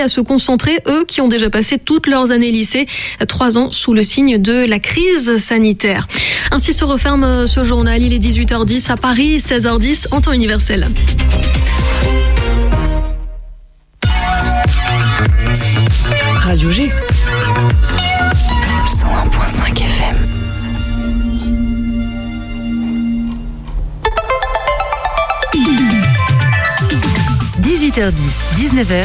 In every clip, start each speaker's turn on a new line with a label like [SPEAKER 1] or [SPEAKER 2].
[SPEAKER 1] à se concentrer, eux qui ont déjà passé toutes leurs années lycée, trois ans sous le signe de la crise sanitaire. Ainsi se referme ce journal. Il est 18h10 à Paris, 16h10 en temps universel.
[SPEAKER 2] Radio G. 101.5 FM. « 18h10, 19h,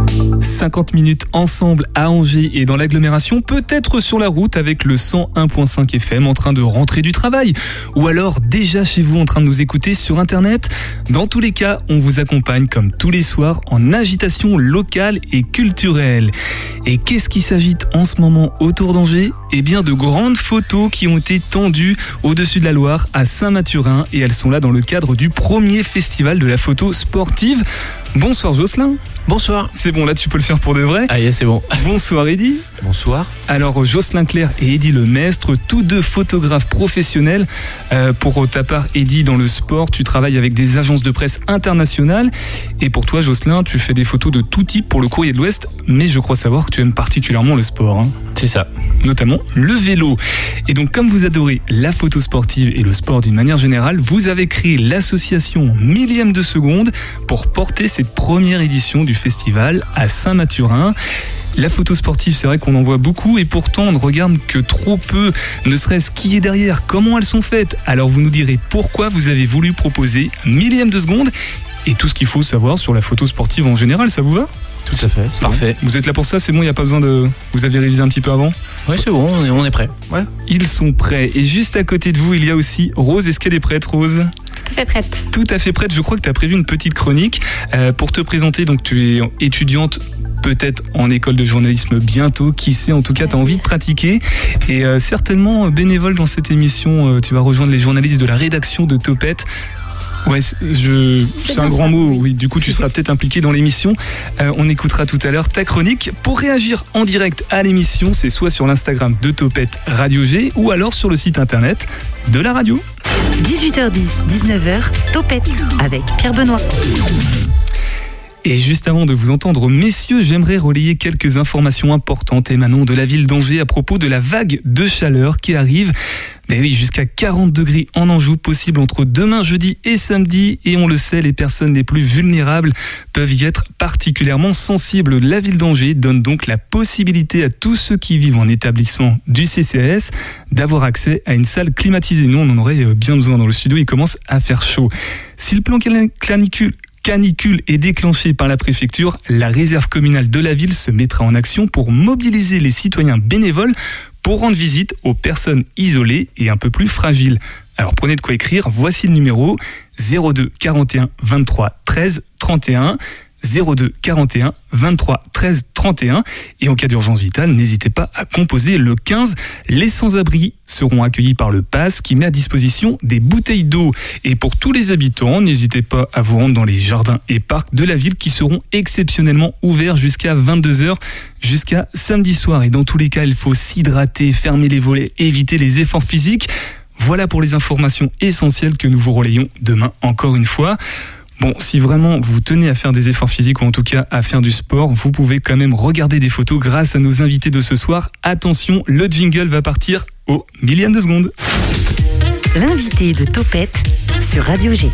[SPEAKER 3] 50 minutes ensemble à Angers et dans l'agglomération, peut-être sur la route avec le 101.5 FM en train de rentrer du travail ou alors déjà chez vous en train de nous écouter sur internet. Dans tous les cas, on vous accompagne comme tous les soirs en agitation locale et culturelle. Et qu'est-ce qui s'agite en ce moment autour d'Angers Eh bien de grandes photos qui ont été tendues au-dessus de la Loire à Saint-Mathurin et elles sont là dans le cadre du premier festival de la photo sportive. Bonsoir Jocelyn.
[SPEAKER 4] Bonsoir.
[SPEAKER 3] C'est bon, là tu peux le faire pour de vrai.
[SPEAKER 4] Ah c'est bon.
[SPEAKER 3] Bonsoir Eddy.
[SPEAKER 4] Bonsoir.
[SPEAKER 3] Alors Jocelyn Claire et Eddy Lemestre, tous deux photographes professionnels. Euh, pour ta part Eddy, dans le sport, tu travailles avec des agences de presse internationales. Et pour toi Jocelyn, tu fais des photos de tout type pour le courrier de l'Ouest, mais je crois savoir que tu aimes particulièrement le sport. Hein.
[SPEAKER 4] C'est ça.
[SPEAKER 3] Notamment le vélo. Et donc comme vous adorez la photo sportive et le sport d'une manière générale, vous avez créé l'association Millième de Seconde pour porter cette première édition du festival à Saint-Mathurin. La photo sportive, c'est vrai qu'on en voit beaucoup et pourtant on ne regarde que trop peu, ne serait-ce qui est derrière, comment elles sont faites. Alors vous nous direz pourquoi vous avez voulu proposer millième de seconde et tout ce qu'il faut savoir sur la photo sportive en général, ça vous va?
[SPEAKER 4] Tout à fait.
[SPEAKER 3] Parfait. Vous êtes là pour ça, c'est bon, il n'y a pas besoin de. Vous avez révisé un petit peu avant
[SPEAKER 4] Oui, c'est bon, on est, prêt.
[SPEAKER 3] Ouais. Ils sont prêts. Et juste à côté de vous, il y a aussi Rose. Est-ce qu'elle est prête, Rose?
[SPEAKER 5] Tout à fait prête.
[SPEAKER 3] Tout à fait prête. Je crois que tu as prévu une petite chronique euh, pour te présenter. Donc, tu es étudiante peut-être en école de journalisme bientôt, qui sait, en tout cas, tu as envie de pratiquer. Et euh, certainement bénévole dans cette émission, euh, tu vas rejoindre les journalistes de la rédaction de Topette. Ouais, c'est un grand mot. Oui, du coup, tu seras peut-être impliqué dans l'émission. Euh, on écoutera tout à l'heure ta chronique. Pour réagir en direct à l'émission, c'est soit sur l'Instagram de Topette Radio G ou alors sur le site internet de la radio.
[SPEAKER 2] 18h10, 19h, Topette avec Pierre Benoît.
[SPEAKER 3] Et juste avant de vous entendre, messieurs, j'aimerais relayer quelques informations importantes émanant de la ville d'Angers à propos de la vague de chaleur qui arrive. Mais oui, jusqu'à 40 degrés en Anjou, possible entre demain, jeudi et samedi. Et on le sait, les personnes les plus vulnérables peuvent y être particulièrement sensibles. La ville d'Angers donne donc la possibilité à tous ceux qui vivent en établissement du CCS d'avoir accès à une salle climatisée. Nous, on en aurait euh, bien besoin dans le studio, il commence à faire chaud. Si le plan canicule canicule est déclenchée par la préfecture, la réserve communale de la ville se mettra en action pour mobiliser les citoyens bénévoles pour rendre visite aux personnes isolées et un peu plus fragiles. Alors prenez de quoi écrire, voici le numéro 02 41 23 13 31. 02 41 23 13 31 et en cas d'urgence vitale, n'hésitez pas à composer le 15. Les sans-abri seront accueillis par le PASS qui met à disposition des bouteilles d'eau. Et pour tous les habitants, n'hésitez pas à vous rendre dans les jardins et parcs de la ville qui seront exceptionnellement ouverts jusqu'à 22h jusqu'à samedi soir. Et dans tous les cas, il faut s'hydrater, fermer les volets, éviter les efforts physiques. Voilà pour les informations essentielles que nous vous relayons demain encore une fois. Bon, si vraiment vous tenez à faire des efforts physiques ou en tout cas à faire du sport, vous pouvez quand même regarder des photos grâce à nos invités de ce soir. Attention, le jingle va partir au millième de seconde.
[SPEAKER 2] L'invité de Topette sur Radio G.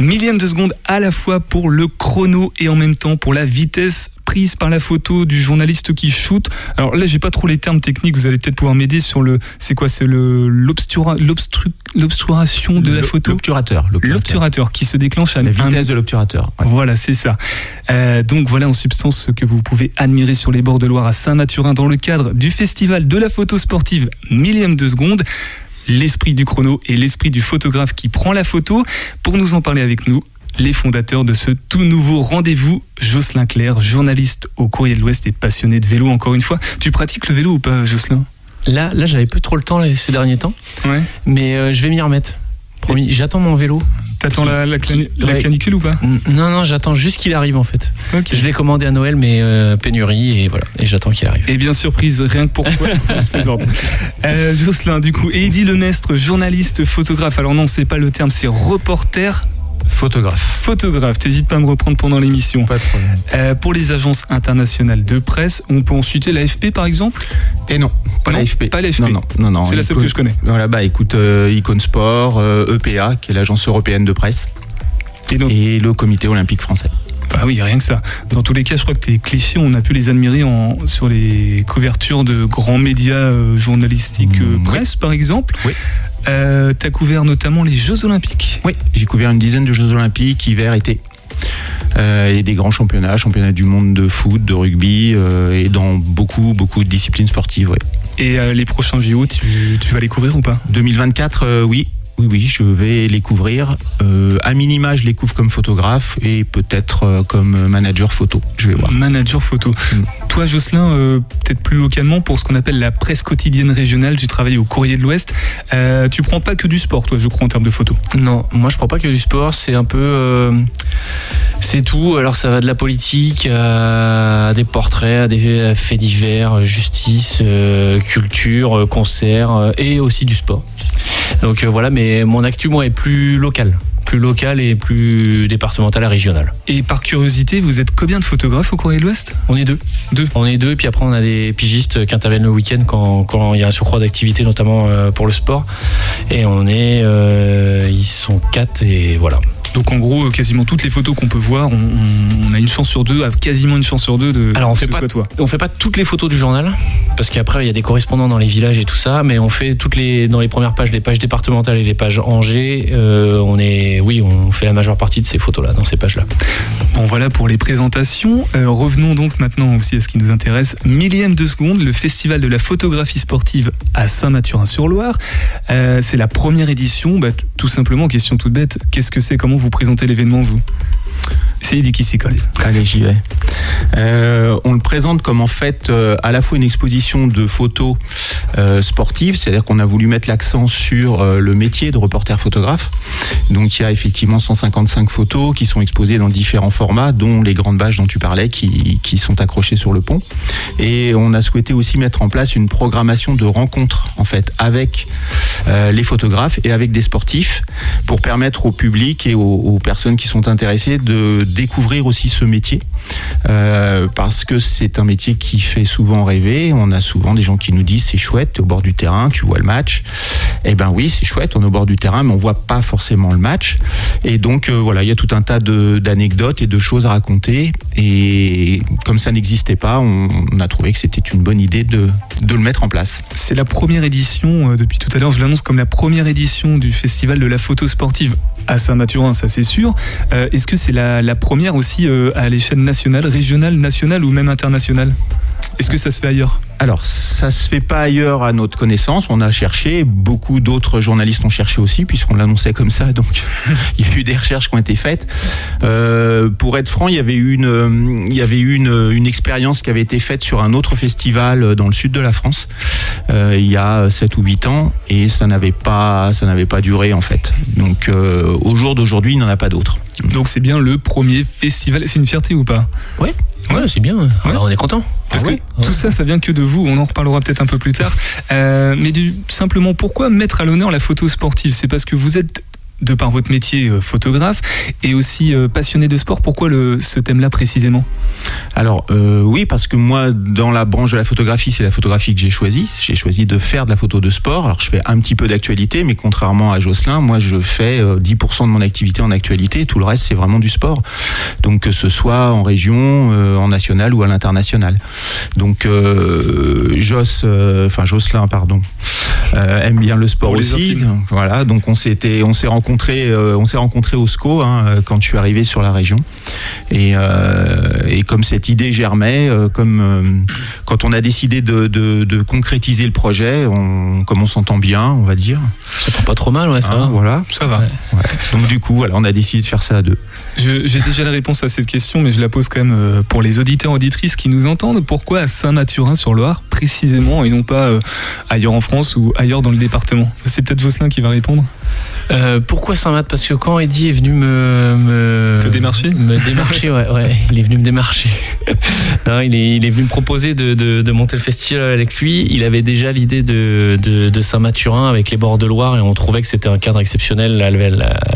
[SPEAKER 3] Millième de seconde à la fois pour le chrono et en même temps pour la vitesse prise par la photo du journaliste qui shoot. Alors là, j'ai pas trop les termes techniques. Vous allez peut-être pouvoir m'aider sur le. C'est quoi C'est le l'obturation de la photo?
[SPEAKER 4] L'obturateur.
[SPEAKER 3] L'obturateur qui se déclenche à
[SPEAKER 4] la vitesse de l'obturateur.
[SPEAKER 3] Voilà, c'est ça. Euh, donc voilà en substance ce que vous pouvez admirer sur les bords de Loire à Saint-Mathurin dans le cadre du festival de la photo sportive millième de seconde l'esprit du chrono et l'esprit du photographe qui prend la photo. Pour nous en parler avec nous, les fondateurs de ce tout nouveau rendez-vous. Jocelyn Claire, journaliste au Courrier de l'Ouest et passionné de vélo encore une fois. Tu pratiques le vélo ou pas, Jocelyn?
[SPEAKER 4] Là, là j'avais peu trop le temps ces derniers temps.
[SPEAKER 3] Ouais.
[SPEAKER 4] Mais euh, je vais m'y remettre. promis. J'attends mon vélo.
[SPEAKER 3] T'attends la, la, clani- la
[SPEAKER 4] Ouais.
[SPEAKER 3] canicule ou pas?
[SPEAKER 4] Non, non, j'attends juste qu'il arrive en fait. Je l'ai commandé à Noël, mais euh, pénurie et voilà. Et j'attends qu'il arrive.
[SPEAKER 3] Et bien surprise, rien que pour toi. Je plaisante. Euh, Jocelyn, du coup, Eddy Lemestre, journaliste, photographe. Alors non, c'est pas le terme, c'est reporter,
[SPEAKER 5] Photographe.
[SPEAKER 3] photographe. T'hésites pas à me reprendre pendant l'émission.
[SPEAKER 5] Pas de problème.
[SPEAKER 3] Euh, pour les agences internationales de presse, on peut en citer l'AFP par exemple?
[SPEAKER 5] Et non, pas l'AFP.
[SPEAKER 3] pas l'AFP.
[SPEAKER 5] Non, non, non, non.
[SPEAKER 3] C'est la seule que je connais.
[SPEAKER 5] Voilà, bah écoute, euh, Icon Sport, euh, EPA, qui est l'agence européenne de presse,
[SPEAKER 3] Et donc,
[SPEAKER 5] et le comité olympique français.
[SPEAKER 3] Bah oui, rien que ça. Dans tous les cas, je crois que tes clichés, on a pu les admirer en, sur les couvertures de grands médias euh, journalistiques euh,
[SPEAKER 5] Mm, oui.
[SPEAKER 3] presse, par exemple.
[SPEAKER 5] Oui.
[SPEAKER 3] Euh, T'as couvert notamment les Jeux Olympiques.
[SPEAKER 5] Oui, j'ai couvert une dizaine de Jeux olympiques, hiver, été. Euh, et des grands championnats, championnats du monde de foot, de rugby, euh, et dans beaucoup, beaucoup de disciplines sportives. ouais.
[SPEAKER 3] Et euh, les prochains JO, tu, tu vas les couvrir ou pas?
[SPEAKER 5] 2024, euh, oui. Oui, oui, je vais les couvrir. Euh, à minima, je les couvre comme photographe et peut-être euh, comme manager photo. Je vais voir.
[SPEAKER 3] Manager photo.
[SPEAKER 5] Mm.
[SPEAKER 3] Toi, Jocelyn, euh, peut-être plus localement, pour ce qu'on appelle la presse quotidienne régionale, tu travailles au Courrier de l'Ouest. Euh, tu prends pas que du sport, toi, je crois, en termes de photos.
[SPEAKER 4] Non, moi je prends pas que du sport, c'est un peu. euh, c'est tout. Alors ça va de la politique à des portraits, à des faits divers, justice, euh, culture, concerts et aussi du sport. Donc euh, voilà, mais mon actu, moi, est plus local. Plus local et plus départemental et régional.
[SPEAKER 3] Et par curiosité, vous êtes combien de photographes au Courrier de l'Ouest?
[SPEAKER 4] On est deux.
[SPEAKER 3] Deux.
[SPEAKER 4] On est deux, puis après on a des pigistes qui interviennent le week-end quand quand il y a un surcroît d'activité, notamment euh, pour le sport. Et on est. euh, ils sont quatre et voilà.
[SPEAKER 3] Donc en gros, euh, quasiment toutes les photos qu'on peut voir, on, a une chance sur deux, à quasiment une chance sur deux de
[SPEAKER 4] Alors, on fait pas-
[SPEAKER 3] toi.
[SPEAKER 4] On fait pas toutes les photos du journal parce qu'après il y a des correspondants dans les villages et tout ça, mais on fait toutes les dans les premières pages, les pages départementales et les pages Angers. euh, on est, oui, on fait la majeure partie de ces photos là, dans ces pages là.
[SPEAKER 3] Bon voilà pour les présentations. Euh, revenons donc maintenant aussi à ce qui nous intéresse. Millième de seconde, le festival de la photographie sportive à Saint-Mathurin-sur-Loire. Euh, c'est la première édition. Bah, tout simplement, question toute bête, qu'est-ce que c'est Comment vous présentez l'événement, vous? C'est Eddie qui s'y colle.
[SPEAKER 5] Allez, j'y vais. Euh, on le présente comme en fait euh, à la fois une exposition de photos euh, sportives, c'est-à-dire qu'on a voulu mettre l'accent sur euh, le métier de reporter photographe. Donc il y a effectivement 155 photos qui sont exposées dans différents formats, dont les grandes bâches dont tu parlais, qui, qui sont accrochées sur le pont. Et on a souhaité aussi mettre en place une programmation de rencontres en fait avec euh, les photographes et avec des sportifs pour permettre au public et aux, aux personnes qui sont intéressées de découvrir aussi ce métier euh, parce que c'est un métier qui fait souvent rêver. On a souvent des gens qui nous disent c'est chouette, t'es au bord du terrain, tu vois le match. Eh ben oui, c'est chouette, on est au bord du terrain, mais on voit pas forcément le match. Et donc euh, voilà, il y a tout un tas d'anecdotes et de choses à raconter. Et comme ça n'existait pas, on, a trouvé que c'était une bonne idée de, le mettre en place.
[SPEAKER 3] C'est la première édition, euh, depuis tout à l'heure, je l'annonce comme la première édition du festival de la photo sportive à Saint-Mathurin, ça c'est sûr. Euh, Est-ce que c'est la, la première aussi euh, à l'échelle nationale, régionale, nationale ou même internationale? Est-ce que ça se fait ailleurs?
[SPEAKER 5] Alors, ça se fait pas ailleurs à notre connaissance. On a cherché, beaucoup d'autres journalistes ont cherché aussi, puisqu'on l'annonçait comme ça. Donc, il y a eu des recherches qui ont été faites. Euh, pour être franc, il y avait eu une, il y avait eu une, une expérience qui avait été faite sur un autre festival dans le sud de la France, euh, il y a 7 ou 8 ans, et ça n'avait pas, ça n'avait pas duré en fait. Donc, euh, au jour d'aujourd'hui, il n'y en a pas d'autres.
[SPEAKER 3] Donc c'est bien le premier festival. C'est une fierté ou pas?
[SPEAKER 4] Ouais, c'est bien. Alors, on est content.
[SPEAKER 3] Parce
[SPEAKER 5] Ah
[SPEAKER 3] que tout ça, ça vient que de vous. On en reparlera peut-être un peu plus tard. Euh, mais du, simplement, pourquoi mettre à l'honneur la photo sportive? C'est parce que vous êtes, de par votre métier, euh, photographe et aussi euh, passionné de sport. Pourquoi le, ce thème-là précisément?
[SPEAKER 5] Alors euh, oui, parce que moi, dans la branche de la photographie, c'est la photographie que j'ai choisie. J'ai choisi de faire de la photo de sport. Alors je fais un petit peu d'actualité, mais contrairement à Jocelyn, moi je fais euh, 10% de mon activité en actualité. Tout le reste, c'est vraiment du sport. Donc que ce soit en région, euh, en national ou à l'international. Donc euh, Jos, enfin Jocelyn, pardon, aime bien le sport aussi. Donc, Voilà, donc on s'était, on s'est rencontrés, euh, on s'est rencontrés au SCO hein, euh, quand je suis arrivé sur la région. Et, euh, et comme cette idée germait, euh, comme euh, quand on a décidé de, de- de concrétiser le projet, on, comme on s'entend bien, on va dire.
[SPEAKER 4] Ça prend pas trop mal, ouais, ça.
[SPEAKER 5] hein,
[SPEAKER 4] va.
[SPEAKER 5] voilà.
[SPEAKER 3] Ça va.
[SPEAKER 4] Ouais.
[SPEAKER 5] Ouais. Donc du coup, voilà, on a décidé de faire ça à deux.
[SPEAKER 3] J'ai déjà la réponse à cette question, mais je la pose quand même pour les auditeurs auditrices qui nous entendent. Pourquoi à Saint-Mathurin sur Loire précisément et non pas ailleurs en France ou ailleurs dans le département? C'est peut-être Jocelyn qui va répondre.
[SPEAKER 4] Euh, pourquoi Saint-Math Parce que quand Eddie est venu me, me
[SPEAKER 3] Te démarcher
[SPEAKER 4] me démarcher, ouais, ouais, il est venu me démarcher. non, il est, il est venu me proposer de, de, de monter le festival avec lui. Il avait déjà l'idée de, de, de Saint-Mathurin avec les bords de Loire et on trouvait que c'était un cadre exceptionnel. La, la,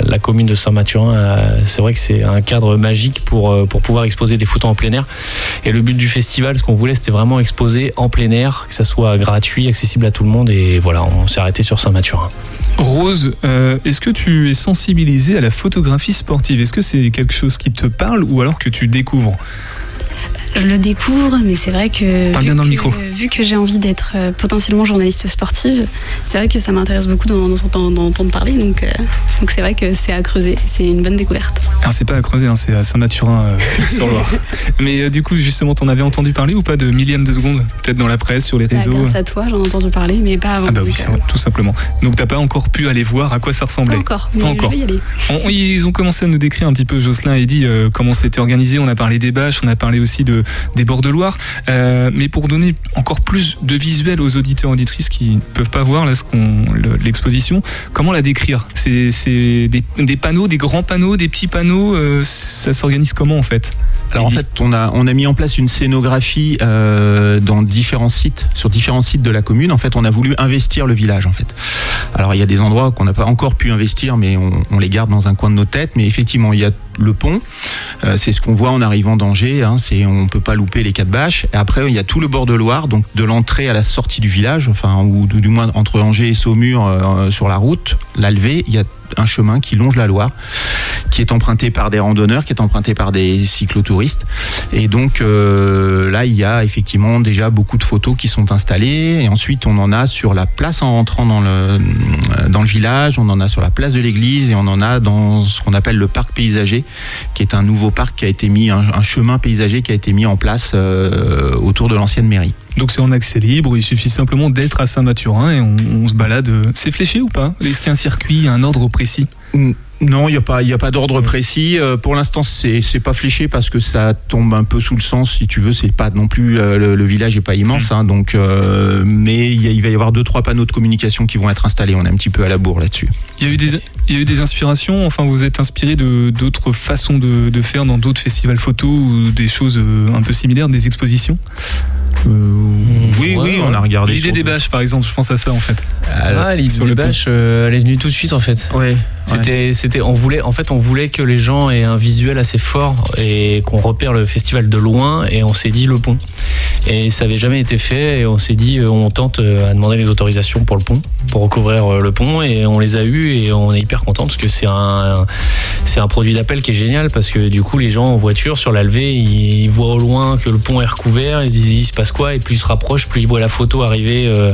[SPEAKER 4] la commune de Saint-Mathurin, euh, c'est vrai que c'est un cadre magique pour, euh, pour pouvoir exposer des photos en plein air. Et le but du festival, ce qu'on voulait, c'était vraiment exposer en plein air, que ça soit gratuit, accessible à tout le monde. Et voilà, on s'est arrêté sur Saint-Mathurin.
[SPEAKER 3] Rose, euh, est-ce que tu es sensibilisée à la photographie sportive? Est-ce que c'est quelque chose qui te parle ou alors que tu découvres?
[SPEAKER 6] Je le découvre, mais c'est vrai que.
[SPEAKER 3] Parle bien dans le micro.
[SPEAKER 6] Vu que j'ai envie d'être euh, potentiellement journaliste sportive, c'est vrai que ça m'intéresse beaucoup d'en entendre parler. Donc, euh, donc c'est vrai que c'est à creuser. C'est une bonne découverte.
[SPEAKER 3] Alors c'est pas à Creuser, hein, c'est à Saint-Mathurin euh, sur Loire. Mais euh, du coup, justement, t'en avais entendu parler ou pas de millième de seconde Peut-être dans la presse, sur les
[SPEAKER 6] Bah,
[SPEAKER 3] réseaux
[SPEAKER 6] grâce à toi, j'en ai entendu parler, mais pas avant.
[SPEAKER 3] Ah bah oui, vrai, tout simplement. Donc t'as pas encore pu aller voir à quoi ça
[SPEAKER 6] Pas
[SPEAKER 3] ressemblait
[SPEAKER 6] encore, mais
[SPEAKER 3] Pas encore.
[SPEAKER 6] je vais y aller.
[SPEAKER 3] On- ils ont commencé à nous décrire un petit peu, Jocelyn et dit comment c'était organisé. On a parlé des bâches, on a parlé aussi de, des bords de Loire. Euh, mais pour donner encore plus de visuel aux auditeurs auditrices qui ne peuvent pas voir là, ce qu'on- le- l'exposition, comment la décrire? C'est des, des panneaux, des grands panneaux, des petits panneaux. euh, ça s'organise comment en fait?
[SPEAKER 5] Alors en fait, on a, on a mis en place une scénographie euh, dans différents sites, sur différents sites de la commune. En fait, on a voulu investir le village. En fait, alors il y a des endroits qu'on n'a pas encore pu investir, mais on, on les garde dans un coin de nos têtes. Mais effectivement, il y a le pont. Euh, c'est ce qu'on voit en arrivant d'Angers. Hein, c'est on peut pas louper les quatre bâches. Et après, il y a tout le bord de Loire, donc de l'entrée à la sortie du village, enfin ou du, moins entre Angers et Saumur euh, sur la route, la levée. Il y a un chemin qui longe la Loire, qui est emprunté par des randonneurs, qui est emprunté par des cyclotouristes. Et donc euh, là, il y a effectivement déjà beaucoup de photos qui sont installées. Et ensuite, on en a sur la place en rentrant dans le, village, on en a sur la place de l'église et on en a dans ce qu'on appelle le parc paysager, qui est un nouveau parc qui a été mis, un, un chemin paysager qui a été mis en place euh, autour de l'ancienne mairie.
[SPEAKER 3] Donc c'est en accès libre, il suffit simplement d'être à Saint-Mathurin et on, on se balade. C'est fléché ou pas? Est-ce qu'il y a un circuit, un ordre précis?
[SPEAKER 5] Non, il n'y a pas, il y a pas d'ordre précis. Euh, pour l'instant, c'est c'est pas fléché parce que ça tombe un peu sous le sens, si tu veux. C'est pas non plus euh, le, le village est pas immense, hein, donc. euh, mais il, va y avoir deux trois panneaux de communication qui vont être installés. On est un petit peu à la bourre là-dessus.
[SPEAKER 3] Il y a eu des, il y a eu des inspirations, enfin vous êtes inspiré de d'autres façons de, de faire dans d'autres festivals photos ou des choses un peu similaires, des expositions?
[SPEAKER 5] Oui,
[SPEAKER 4] ouais,
[SPEAKER 5] oui, on a regardé.
[SPEAKER 3] L'idée des bâches par exemple, je pense à ça en fait.
[SPEAKER 5] Ah,
[SPEAKER 4] Ah, l'idée
[SPEAKER 3] sur
[SPEAKER 4] des bâches, euh, elle est venue tout de suite en fait.
[SPEAKER 5] ouais.
[SPEAKER 4] C'était, c'était, on voulait, en fait, on voulait que les gens aient un visuel assez fort et qu'on repère le festival de loin. Et on s'est dit le pont. Et ça avait jamais été fait. Et on s'est dit, euh, on tente euh, à demander les autorisations pour le pont, pour recouvrir euh, le pont. Et on les a eu et on est hyper content parce que c'est un, c'est un produit d'appel qui est génial parce que du coup, les gens en voiture sur la levée, ils voient au loin que le pont est recouvert. Ils se disent, il se passe quoi? Et plus ils se rapprochent, plus ils voient la photo arriver, euh,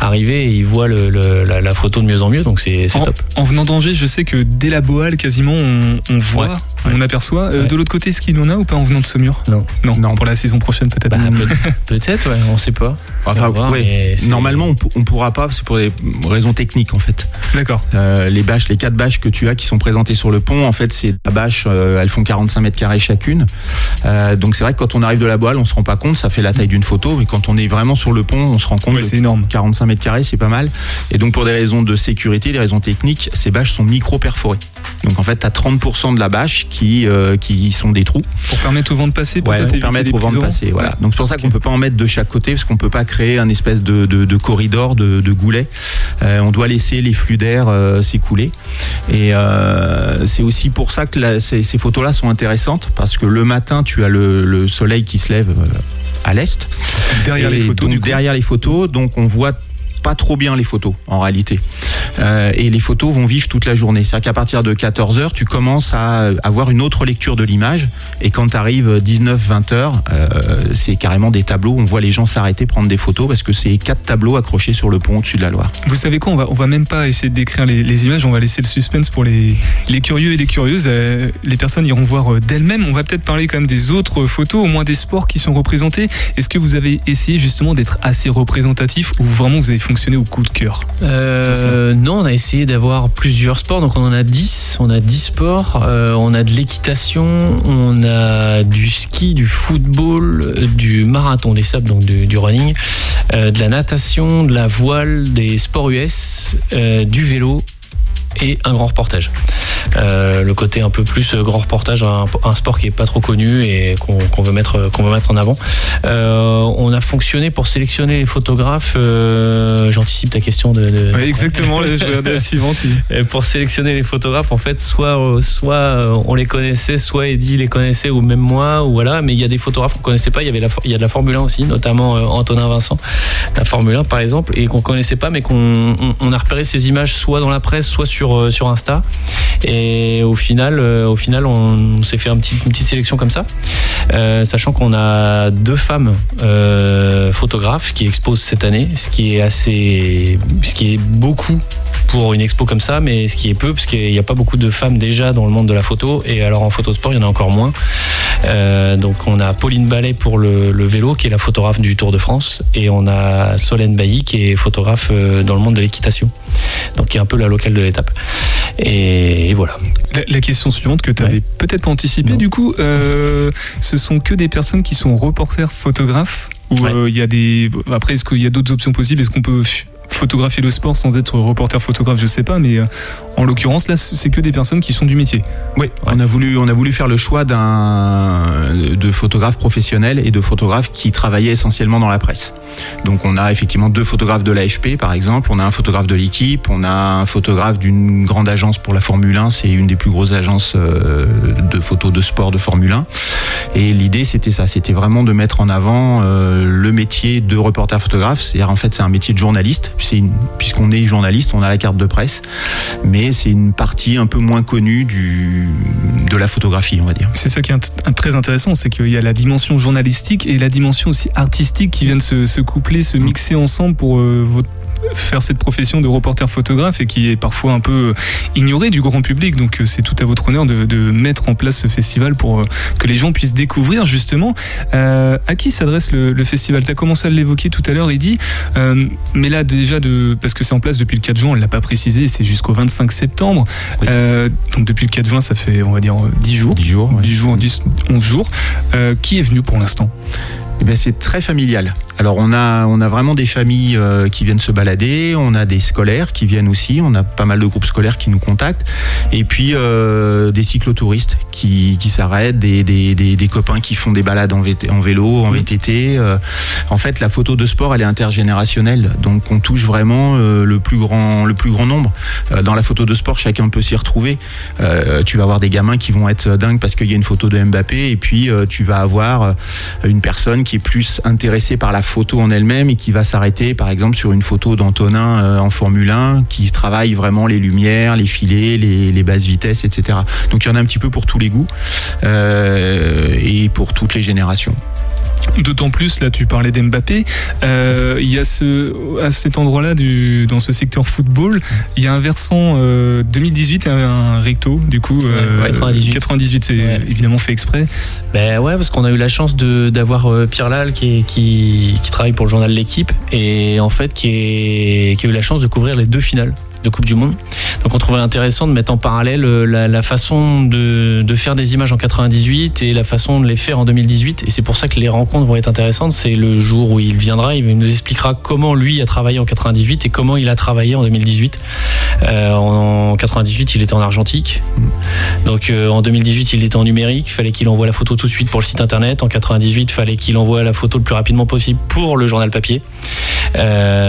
[SPEAKER 4] arriver et ils voient le, le- la, la photo de mieux en mieux. Donc c'est, top.
[SPEAKER 3] en venant d'Angers, je sais que dès la Boale, quasiment, on, voit, on aperçoit. Euh,
[SPEAKER 4] Ouais.
[SPEAKER 3] De l'autre côté, est-ce qu'il en a ou pas en venant de Saumur
[SPEAKER 4] Non.
[SPEAKER 3] non.
[SPEAKER 5] Non.
[SPEAKER 3] pour la saison prochaine peut-être.
[SPEAKER 4] Bah, peut- peut-être, ouais, on sait pas.
[SPEAKER 5] Enfin,
[SPEAKER 4] On va voir,
[SPEAKER 5] ouais.
[SPEAKER 4] mais c'est-
[SPEAKER 5] Normalement, on, on pourra pas. C'est pour des raisons techniques en fait.
[SPEAKER 3] D'accord.
[SPEAKER 5] Euh, les bâches, les quatre bâches que tu as qui sont présentées sur le pont, en fait, c'est la bâche, euh, elles font 45 mètres carrés chacune. Euh, donc c'est vrai que quand on arrive de la boile, on se rend pas compte, ça fait la taille d'une photo, mais quand on est vraiment sur le pont, on se rend compte
[SPEAKER 3] Ouais,
[SPEAKER 5] que
[SPEAKER 3] c'est énorme.
[SPEAKER 5] 45 mètres carrés, c'est pas mal. Et donc pour des raisons de sécurité, des raisons techniques, ces bâches sont micro perforées. Donc en fait, tu as 30% de la bâche qui euh, qui sont des trous.
[SPEAKER 3] Pour permettre au vent de passer,
[SPEAKER 5] Ouais, pour permettre au vent de passer. Voilà.
[SPEAKER 3] Ouais.
[SPEAKER 5] Donc c'est pour ça qu'on
[SPEAKER 3] Ok.
[SPEAKER 5] peut pas en mettre de chaque côté parce qu'on peut pas créer un espèce de, de, de corridor de, de goulet. Euh, on doit laisser les flux d'air euh, s'écouler. Et c'est aussi pour ça que la- ces, ces photos-là sont intéressantes parce que le matin tu as le, le soleil qui se lève à l'est.
[SPEAKER 3] Derrière
[SPEAKER 5] Et
[SPEAKER 3] les photos,
[SPEAKER 5] donc derrière les photos, donc on voit pas trop bien les photos en réalité. Euh, et les photos vont vivre toute la journée. C'est-à-dire qu'à partir de 14h, tu commences à avoir une autre lecture de l'image. Et quand tu arrives 19-20 heures, euh, c'est carrément des tableaux. On voit les gens s'arrêter, prendre des photos parce que c'est quatre tableaux accrochés sur le pont au-dessus de la Loire.
[SPEAKER 3] Vous savez quoi on va, on va même pas essayer de décrire les, images, on va laisser le suspense pour les, les curieux et les curieuses. Euh, les personnes iront voir euh, d'elles-mêmes. On va peut-être parler quand même des autres photos, au moins des sports qui sont représentés. Est-ce que vous avez essayé justement d'être assez représentatif ou vraiment vous avez fonctionné au coup de cœur
[SPEAKER 4] Euh, non, on a essayé d'avoir plusieurs sports. Donc on en a 10. On a 10 sports. Euh, on a de l'équitation, on a du ski, du football, du marathon des sables, donc du, running, euh, de la natation, de la voile, des sports US, euh, du vélo et un grand reportage. Euh, le côté un peu plus grand reportage, un, un sport qui est pas trop connu et qu'on veut mettre qu'on veut mettre en avant. Euh, on a fonctionné pour sélectionner les photographes. euh, J'anticipe ta question de.
[SPEAKER 3] exactement, je regardais la suivante.
[SPEAKER 4] et pour sélectionner les photographes, en fait, soit, euh, soit euh, on les connaissait, soit Eddie les connaissait, ou même moi, ou voilà. Mais il y a des photographes qu'on connaissait pas. Il y avait la, il y a de la Formule 1 aussi, notamment euh, Antonin Vincent, la Formule 1 par exemple, et qu'on connaissait pas, mais qu'on on, on a repéré ces images soit dans la presse, soit sur euh, sur Insta. Et au final, euh, au final, on s'est fait une petite sélection comme ça, Euh, sachant qu'on a deux femmes photographes qui exposent cette année, ce qui est assez, ce qui est beaucoup pour une expo comme ça, mais ce qui est peu, parce qu'il n'y a pas beaucoup de femmes déjà dans le monde de la photo, et alors en photosport, il y en a encore moins. Euh, donc on a Pauline Ballet pour le, le vélo, qui est la photographe du Tour de France, et on a Solène Bailly, qui est photographe euh, dans le monde de l'équitation, donc qui est un peu la locale de l'étape. Et, et voilà.
[SPEAKER 3] La, la question suivante que tu avais
[SPEAKER 4] Ouais.
[SPEAKER 3] peut-être pas anticipée, du coup, euh, ce sont que des personnes qui sont reporters photographes ou
[SPEAKER 4] Ouais.
[SPEAKER 3] euh, il y a des après est-ce qu'il y a d'autres options possibles? Est-ce qu'on peut photographier le sport sans être reporter photographe Je sais pas, mais euh, en l'occurrence là, c'est que des personnes qui sont du métier.
[SPEAKER 5] Oui, on a voulu, on a voulu faire le choix d'un de photographes professionnels et de photographes qui travaillaient essentiellement dans la presse. Donc on a effectivement deux photographes de l'AFP par exemple, on a un photographe de l'équipe, on a un photographe d'une grande agence pour la Formule 1, c'est une des plus grosses agences euh, de photos de sport de Formule 1. Et l'idée c'était ça, c'était vraiment de mettre en avant euh, le métier de reporter photographe, c'est-à-dire en fait c'est un métier de journaliste, puisqu'on est journaliste, on a la carte de presse, mais c'est une partie un peu moins connue du, de la photographie, on va dire.
[SPEAKER 3] C'est ça qui est très intéressant, c'est qu'il y a la dimension journalistique et la dimension aussi artistique qui viennent se, se coupler, se mixer ensemble pour euh, votre- faire cette profession de reporter photographe et qui est parfois un peu ignorée du grand public. Donc euh, c'est tout à votre honneur de, de mettre en place ce festival pour euh, que les gens puissent découvrir justement euh, à qui s'adresse le, le festival? Tu as commencé à l'évoquer tout à l'heure, Eddy, euh, mais là déjà, de, parce que c'est en place depuis le 4 juin, on ne l'a pas précisé, c'est jusqu'au 25 septembre.
[SPEAKER 5] Oui.
[SPEAKER 3] Euh, donc depuis le 4 juin, ça fait on va dire euh, 10 jours.
[SPEAKER 5] 10 jours. ouais.
[SPEAKER 3] 10 jours, 10, 11 jours. Euh, qui est venu pour l'instant?
[SPEAKER 5] Eh ben, c'est très familial. Alors on a, on a vraiment des familles euh, qui viennent se balader, on a des scolaires qui viennent aussi, on a pas mal de groupes scolaires qui nous contactent, et puis euh, des cyclotouristes qui, qui s'arrêtent, des, des, des, des copains qui font des balades en, VT en vélo, en VTT. euh. en fait, la photo de sport, elle est intergénérationnelle, donc on touche vraiment euh, le, plus grand, le plus grand nombre. Euh, dans la photo de sport, chacun peut s'y retrouver. Euh, tu vas avoir des gamins qui vont être dingues parce qu'il y a une photo de Mbappé, et puis euh, tu vas avoir une personne qui est plus intéressée par la photo en elle-même et qui va s'arrêter par exemple sur une photo d'Antonin euh, en Formule 1 qui travaille vraiment les lumières, les filets, les, les basses vitesses, etc. Donc il y en a un petit peu pour tous les goûts euh, et pour toutes les générations.
[SPEAKER 3] D'autant plus, là tu parlais d'Mbappé, euh, il y a ce, à cet endroit-là, dans ce secteur football, il y a un versant euh, 2018 et un recto, du coup. euh,
[SPEAKER 4] Ouais, 98.
[SPEAKER 3] 98, c'est
[SPEAKER 4] Ouais.
[SPEAKER 3] évidemment fait exprès.
[SPEAKER 4] Ben ouais, parce qu'on a eu la chance d'avoir euh, Pierre Lal qui, est- qui, qui travaille pour le journal L'équipe et en fait qui, est, qui a eu la chance de couvrir les deux finales Coupe du Monde. Donc on trouvait intéressant de mettre en parallèle euh, la, façon de, faire des images en 98 et la façon de les faire en 2018. Et c'est pour ça que les rencontres vont être intéressantes. C'est le jour où il viendra, il nous expliquera comment lui a travaillé en 98 et comment il a travaillé en 2018. Euh, en 98, il était en argentique. Donc euh, en 2018, il était en numérique, fallait qu'il envoie la photo tout de suite pour le site internet. En 98, fallait qu'il envoie la photo le plus rapidement possible pour le journal papier.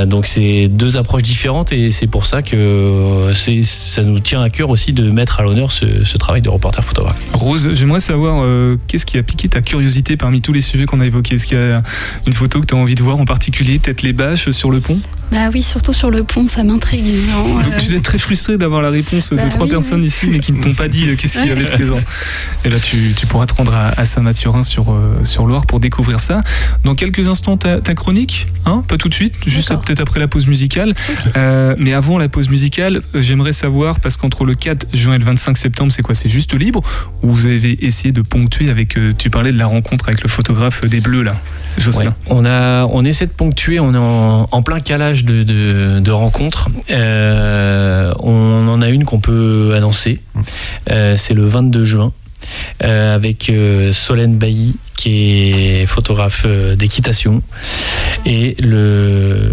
[SPEAKER 4] Donc c'est deux approches différentes et c'est pour ça que euh, ça nous tient à cœur aussi de mettre à l'honneur ce, ce travail de reporter photographe.
[SPEAKER 3] Rose, j'aimerais savoir euh, qu'est-ce qui a piqué ta curiosité parmi tous les sujets qu'on a évoqués? Est-ce qu'il y a une photo que tu as envie de voir en particulier Peut-être les bâches sur le pont?
[SPEAKER 6] Bah oui, surtout sur le pont, ça m'intrigue.
[SPEAKER 3] Donc
[SPEAKER 6] euh.
[SPEAKER 3] tu dois être très frustré d'avoir la réponse
[SPEAKER 6] Bah
[SPEAKER 3] de trois
[SPEAKER 6] oui,
[SPEAKER 3] personnes
[SPEAKER 6] oui.
[SPEAKER 3] ici mais qui ne t'ont pas dit euh, qu'est-ce qu'il y avait de présent. Et là tu, tu pourras te rendre à, à Saint-Mathurin sur, euh, sur Loire pour découvrir ça. Dans quelques instants ta, ta chronique, hein pas tout de suite, juste peut-être après la pause musicale. Euh, mais avant la pause musicale, j'aimerais savoir, parce qu'entre le 4 juin et le 25 septembre, c'est quoi C'est juste libre? Ou vous avez essayé de ponctuer avec, euh, tu parlais de la rencontre avec le photographe des Bleus là, Jocelyn?
[SPEAKER 4] Ouais. On, a, on essaie de ponctuer, on est en, en plein calage de, de, de rencontres. Euh, on en a une qu'on peut annoncer. Euh, c'est le 22 juin. euh, avec Solène Bailly qui est photographe d'équitation et le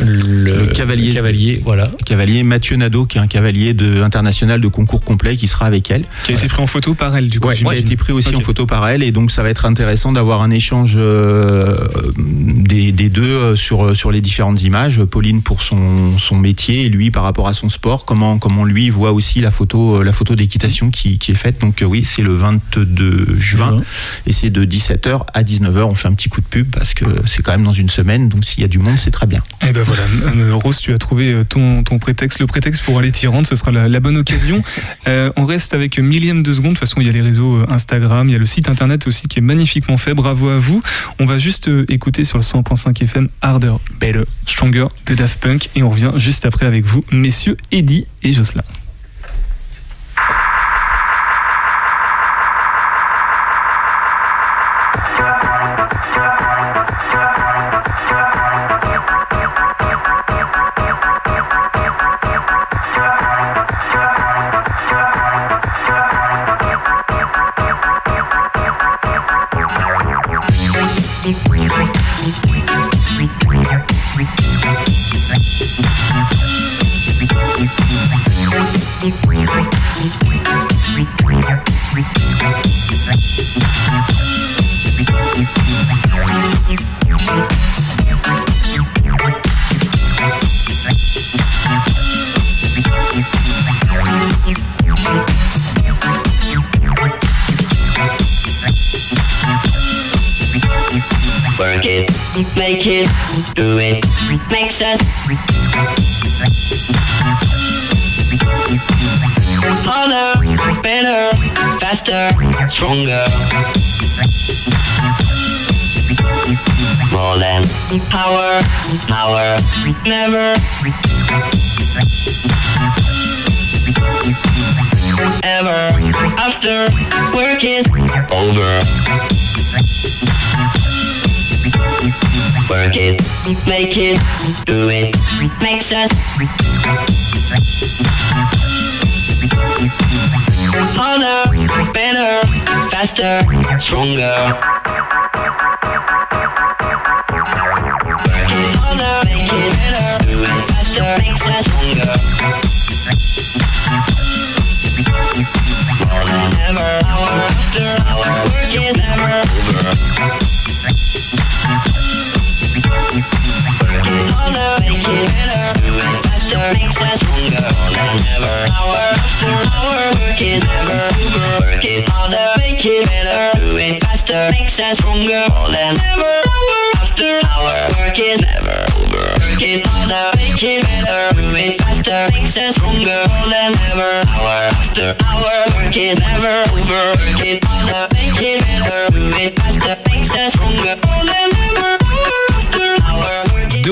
[SPEAKER 5] Le cavalier.
[SPEAKER 4] cavalier voilà
[SPEAKER 5] Cavalier Mathieu Nadeau, qui est un cavalier de, international de concours complet, qui sera avec elle.
[SPEAKER 3] Qui a été pris en photo par elle, du coup.
[SPEAKER 5] Ouais, qui a été pris aussi en photo par elle et donc ça va être intéressant d'avoir un échange euh, des, des deux euh, sur, sur les différentes images. Pauline pour son, son métier et lui par rapport à son sport, comment, comment lui voit aussi la photo, euh, la photo d'équitation qui, qui est faite. Donc euh, oui, c'est le 22 juin
[SPEAKER 4] Juin.
[SPEAKER 5] et c'est de 17h à 19h. On fait un petit coup de pub parce que c'est quand même dans une semaine, donc s'il y a du monde, c'est très bien.
[SPEAKER 3] Eh ben voilà, euh, Rose, tu as trouvé euh, ton, ton prétexte, le prétexte pour aller t'y rendre, ce sera la, la bonne occasion. Euh, on reste avec millième de seconde, de toute façon il y a les réseaux Instagram, il y a le site internet aussi qui est magnifiquement fait, bravo à vous. On va juste écouter sur le 100.5 FM Harder, Better, Stronger de Daft Punk et on revient juste après avec vous, messieurs Eddie et Jocelyn.
[SPEAKER 7] Work it, make it, do it, makes us harder, better, faster, stronger. Make it better, faster, makes us stronger. Hour after hour, work is never over. Ever. Hour after hour, work is over. Work it harder, make it better, do it faster, makes us stronger than ever. Hour after hour, work is never over. Work it harder, make it better, do it faster, makes us stronger than ever. Hour after hour, work is never over. Work it harder, make it better, do it faster, makes us stronger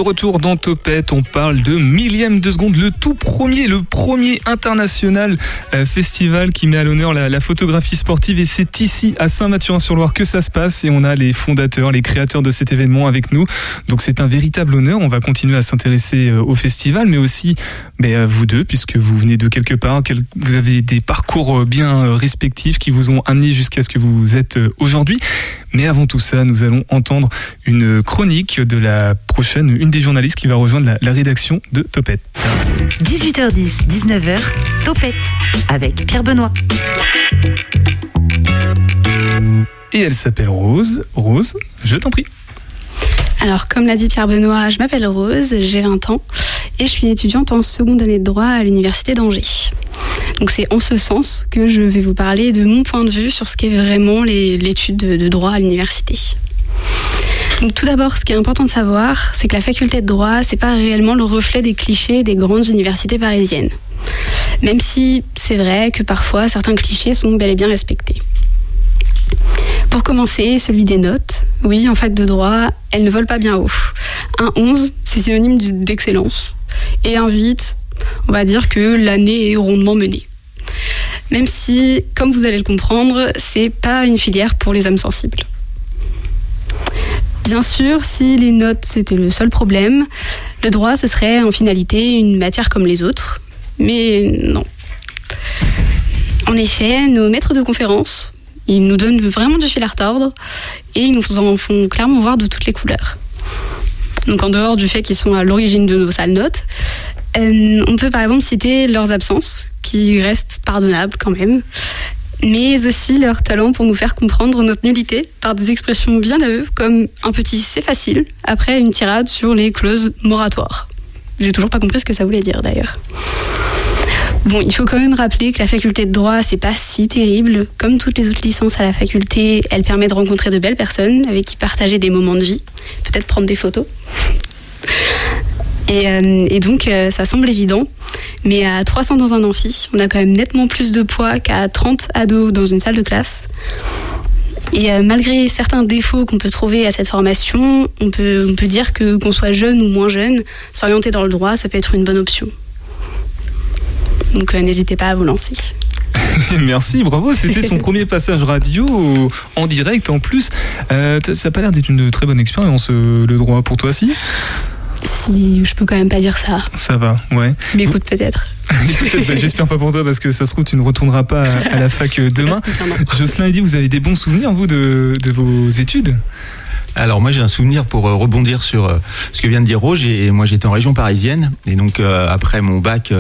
[SPEAKER 3] retour dans Topette, on parle de millième de seconde, le tout premier, le premier international euh, festival qui met à l'honneur la, photographie sportive et c'est ici à Saint-Mathurin-sur-Loire que ça se passe et on a les fondateurs, les créateurs de cet événement avec nous. Donc c'est un véritable honneur. On va continuer à s'intéresser euh, au festival, mais aussi ben, à vous deux, puisque vous venez de quelque part, vous avez des parcours euh, bien respectifs qui vous ont amené jusqu'à ce que vous êtes aujourd'hui. Mais avant tout ça, nous allons entendre une chronique de la prochaine, une des journalistes qui va rejoindre la, la rédaction de Topette.
[SPEAKER 2] 18h10, 19h, Topette avec Pierre Benoît.
[SPEAKER 3] Et elle s'appelle Rose. Rose, je t'en prie.
[SPEAKER 6] Alors, comme l'a dit Pierre Benoît, je m'appelle Rose, j'ai 20 ans et je suis étudiante en seconde année de droit à l'université d'Angers. Donc c'est en ce sens que je vais vous parler de mon point de vue sur ce qu'est vraiment l'étude de, droit à l'université. Tout d'abord, ce qui est important de savoir, c'est que la faculté de droit, c'est pas réellement le reflet des clichés des grandes universités parisiennes. Même si c'est vrai que parfois certains clichés sont bel et bien respectés. Pour commencer, celui des notes. Oui, en fac de droit, elles ne volent pas bien haut. Un 11, c'est synonyme d'excellence. Et un 8, on va dire que l'année est rondement menée. Même si, comme vous allez le comprendre, c'est pas une filière pour les âmes sensibles. Bien sûr, si les notes c'était le seul problème, Le droit, ce serait en finalité une matière comme les autres. Mais non. En effet, nos maîtres de conférence, ils nous donnent vraiment du fil à retordre et ils nous en font clairement voir de toutes les couleurs. Donc en dehors du fait qu'ils sont à l'origine de nos sales notes, euh, on peut par exemple citer leurs absences, qui restent pardonnables quand même, mais aussi leur talent pour nous faire comprendre notre nullité par des expressions bien à eux, comme un petit c'est facile, après une tirade sur les clauses moratoires. J'ai toujours pas compris ce que ça voulait dire d'ailleurs. Bon, il faut quand même rappeler que la faculté de droit, c'est pas si terrible. Comme toutes les autres licences à la faculté, elle permet de rencontrer de belles personnes avec qui partager des moments de vie, peut-être prendre des photos. Et, euh, et donc, euh, ça semble évident, mais à 300 dans un amphi, on a quand même nettement plus de poids qu'à 30 ados dans une salle de classe. Et euh, malgré certains défauts qu'on peut trouver à cette formation, on peut, on peut dire que qu'on soit jeune ou moins jeune, s'orienter dans le droit, ça peut être une bonne option. Donc n'hésitez pas à vous lancer.
[SPEAKER 3] Merci, bravo. C'était ton premier passage radio en direct en plus. Euh, ça n'a pas l'air d'être une très bonne expérience, le droit pour toi, si?
[SPEAKER 6] Si je peux quand même pas dire ça,
[SPEAKER 3] Ça va, ouais.
[SPEAKER 6] mais écoute peut-être.
[SPEAKER 3] Bah, J'espère pas pour toi parce que ça se trouve, tu ne retourneras pas à, à la fac euh, demain. Jocelyn a dit, vous avez des bons souvenirs, vous, de, de vos études?
[SPEAKER 5] Alors moi j'ai un souvenir pour euh, rebondir sur euh, ce que vient de dire Roger. Et moi j'étais en région parisienne et donc euh, après mon bac,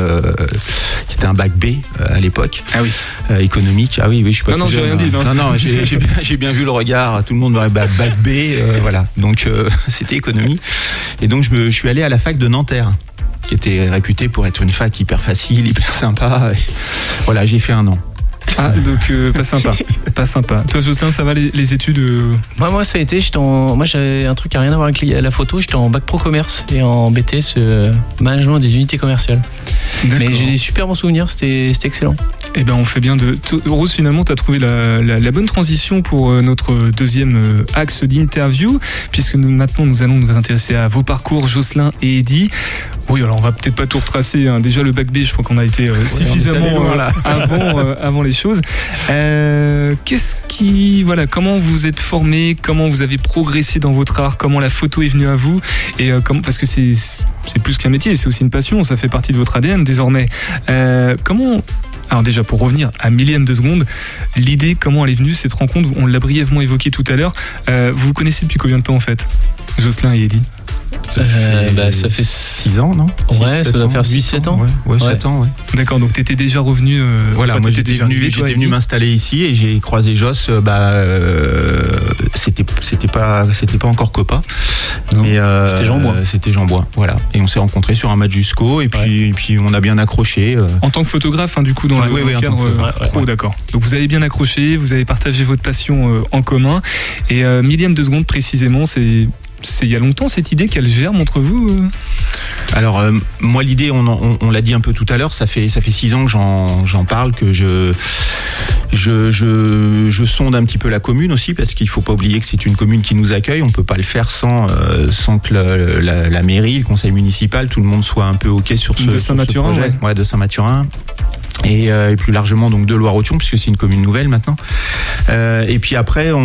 [SPEAKER 5] qui était un bac B à l'époque,
[SPEAKER 3] Ah oui.
[SPEAKER 5] économique. Ah oui oui je suis pas
[SPEAKER 3] Non, non, j'ai rien dit,
[SPEAKER 5] hein.
[SPEAKER 3] non,
[SPEAKER 5] Non non j'ai bien, vu le regard. Tout le monde me dit bah, bac B, voilà. Donc c'était économie. Et donc je, me, je suis allé à la fac de Nanterre qui était réputée pour être une fac hyper facile, hyper sympa. Et voilà j'ai fait un an.
[SPEAKER 3] Ah, donc euh, pas sympa. Pas sympa. Toi, Jocelyn, ça va les, les études euh,
[SPEAKER 4] Moi, moi, ça a été, j'étais en, moi, j'avais un truc qui a rien à voir avec la photo. J'étais en bac pro commerce et en BTS euh, management des unités commerciales. Mais j'ai des super bons souvenirs. C'était, c'était excellent.
[SPEAKER 3] Eh ben, on fait bien de. Rose, finalement, tu as trouvé la, la- la bonne transition pour euh, notre deuxième euh, axe d'interview, puisque nous, maintenant, nous allons nous intéresser à vos parcours, Jocelyn et Eddy. Oui, alors on va peut-être pas tout retracer. hein. Déjà, le bac B, je crois qu'on a été euh, suffisamment
[SPEAKER 5] loin,
[SPEAKER 3] euh, avant, euh, avant les choses. Euh, Qu'est-ce qui. Voilà, comment vous êtes formé, comment vous avez progressé dans votre art, comment la photo est venue à vous, et euh, comment. Parce que c'est plus qu'un métier, c'est aussi une passion, ça fait partie de votre ADN désormais. Euh, comment alors déjà, pour revenir à millième de seconde, l'idée, comment elle est venue, cette rencontre, on l'a brièvement évoqué tout à l'heure. Vous vous connaissez depuis combien de temps en fait? Jocelyn et Eddy
[SPEAKER 4] Euh, bah, ça fait
[SPEAKER 5] 6 ans non?
[SPEAKER 4] Ouais, ça doit
[SPEAKER 5] ans,
[SPEAKER 4] faire
[SPEAKER 5] huit
[SPEAKER 4] 6-7
[SPEAKER 5] ans.
[SPEAKER 4] ans.
[SPEAKER 5] Ouais, ouais,
[SPEAKER 4] Ouais.
[SPEAKER 5] 7 ans ouais.
[SPEAKER 3] D'accord, donc t'étais déjà revenu. euh,
[SPEAKER 5] Voilà,
[SPEAKER 3] enfin,
[SPEAKER 5] moi j'étais
[SPEAKER 3] déjà
[SPEAKER 5] venu, venu m'installer ici et j'ai croisé Joss. euh, Bah, euh, c'était, c'était pas, c'était pas encore Copa,
[SPEAKER 4] Non,
[SPEAKER 5] mais euh,
[SPEAKER 4] c'était Jean Bois.
[SPEAKER 5] C'était Jean Bois, voilà. Et on s'est rencontrés sur un match jusqu'au et puis, et puis on a bien accroché. euh.
[SPEAKER 3] En tant que photographe, hein, du coup, dans
[SPEAKER 5] Ouais,
[SPEAKER 3] le, dans
[SPEAKER 5] tant
[SPEAKER 3] cadre
[SPEAKER 5] que
[SPEAKER 3] euh,
[SPEAKER 4] ouais,
[SPEAKER 3] pro,
[SPEAKER 4] ouais.
[SPEAKER 3] d'accord. Donc vous avez bien accroché, vous avez partagé votre passion euh, en commun. Et euh, millième de seconde précisément, c'est c'est il y a longtemps cette idée qu'elle germe entre vous euh
[SPEAKER 5] Alors euh, moi l'idée, on, en- on, on l'a dit un peu tout à l'heure, ça fait ça fait six ans que j'en, j'en parle, que je je, je je sonde un petit peu la commune aussi parce qu'il faut pas oublier que c'est une commune qui nous accueille. On peut pas le faire sans euh, sans que la, la mairie, le conseil municipal, tout le monde soit un peu ok sur ce,
[SPEAKER 3] De
[SPEAKER 5] sur ce
[SPEAKER 3] Saint-Mathurin,
[SPEAKER 5] projet.
[SPEAKER 3] ouais.
[SPEAKER 5] de Saint-Mathurin. Et, euh, et plus largement donc de Loire-Othion puisque c'est une commune nouvelle maintenant. Euh, et puis après on,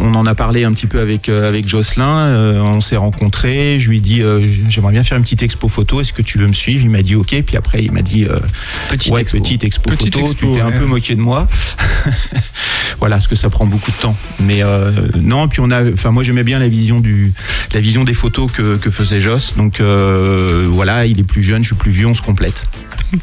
[SPEAKER 5] on en a parlé un petit peu avec euh, avec Jocelyn. euh, on s'est rencontrés. Je lui ai dit j'aimerais bien faire une petite expo photo. Est-ce que tu veux me suivre? Il m'a dit ok. Puis après il m'a dit
[SPEAKER 4] Petite
[SPEAKER 5] ouais
[SPEAKER 4] expo.
[SPEAKER 5] petite expo
[SPEAKER 3] Petite
[SPEAKER 5] photo.
[SPEAKER 3] expo,
[SPEAKER 5] tu t'es un peu moqué de moi. voilà parce que ça prend beaucoup de temps. Mais non. Puis on a. Enfin moi j'aimais bien la vision du la vision des photos que, que faisait Joss. Donc voilà il est plus jeune, je suis plus vieux, on se complète.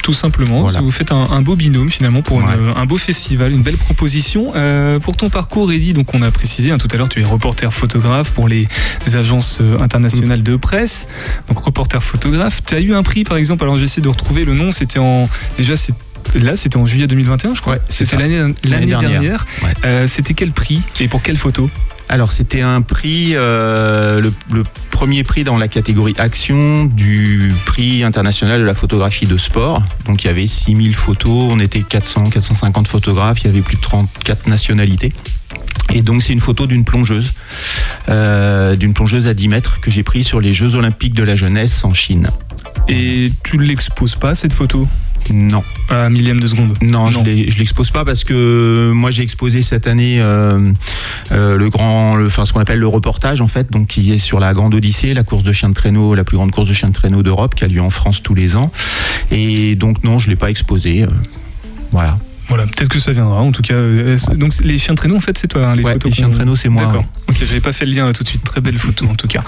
[SPEAKER 3] Tout simplement,
[SPEAKER 5] Voilà.
[SPEAKER 3] vous faites un, un beau binôme finalement pour une- un beau festival, une belle proposition. Euh, pour ton parcours, Eddy, donc on a précisé hein, tout à l'heure, tu es reporter photographe pour les agences euh, internationales de presse, donc reporter photographe. Tu as eu un prix par exemple, alors j'essaie de retrouver le nom, c'était en. Déjà, c'est. Là, c'était en juillet 2021, je crois.
[SPEAKER 5] Ouais,
[SPEAKER 3] c'était l'année l'année
[SPEAKER 5] dernière.
[SPEAKER 3] dernière.
[SPEAKER 5] Ouais.
[SPEAKER 3] Euh, c'était quel prix et pour quelle photo?
[SPEAKER 5] Alors c'était un prix, euh, le, premier prix dans la catégorie action du prix international de la photographie de sport. Donc il y avait 6000 photos, on était 400, 450 photographes, il y avait plus de 34 nationalités. Et donc c'est une photo d'une plongeuse, euh, d'une plongeuse à 10 mètres que j'ai prise sur les Jeux Olympiques de la jeunesse en Chine.
[SPEAKER 3] Et tu l'exposes pas cette photo?
[SPEAKER 5] Non.
[SPEAKER 3] à un millième de seconde.
[SPEAKER 5] Non, je
[SPEAKER 3] Non.
[SPEAKER 5] je l'expose pas parce que moi j'ai exposé cette année euh, euh, le grand, le- enfin ce qu'on appelle le reportage en fait, donc qui est sur la Grande Odyssée, la course de chiens de traîneau, la plus grande course de chiens de traîneau d'Europe, qui a lieu en France tous les ans. Et donc non, je l'ai pas exposé. euh, voilà.
[SPEAKER 3] Voilà, peut-être que ça viendra. En tout cas, euh, donc les chiens de traîneau, en fait, c'est toi. hein, les
[SPEAKER 5] Ouais,
[SPEAKER 3] photos
[SPEAKER 5] les chiens de
[SPEAKER 3] qu'on-
[SPEAKER 5] traîneau, c'est moi.
[SPEAKER 3] D'accord.
[SPEAKER 5] ouais.
[SPEAKER 3] Ok, j'avais pas fait le lien euh, tout de suite. Très belle photo en tout cas.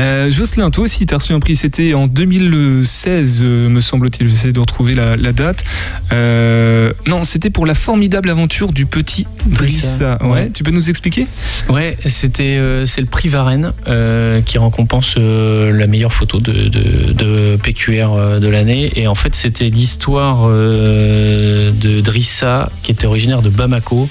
[SPEAKER 3] Euh, Jocelyn, toi aussi, t'as reçu un prix. C'était en 2016, euh, me semble-t-il. J'essaie de retrouver la, la date. Euh, non, c'était pour la formidable aventure du petit Drissa.
[SPEAKER 4] Drissa,
[SPEAKER 3] Ouais.
[SPEAKER 4] ouais.
[SPEAKER 3] Tu peux nous expliquer?
[SPEAKER 4] Ouais, c'était euh, c'est le prix Varenne euh, qui récompense la meilleure photo de, de, de PQR de l'année. Et en fait, c'était l'histoire de Drissa qui était originaire de Bamako.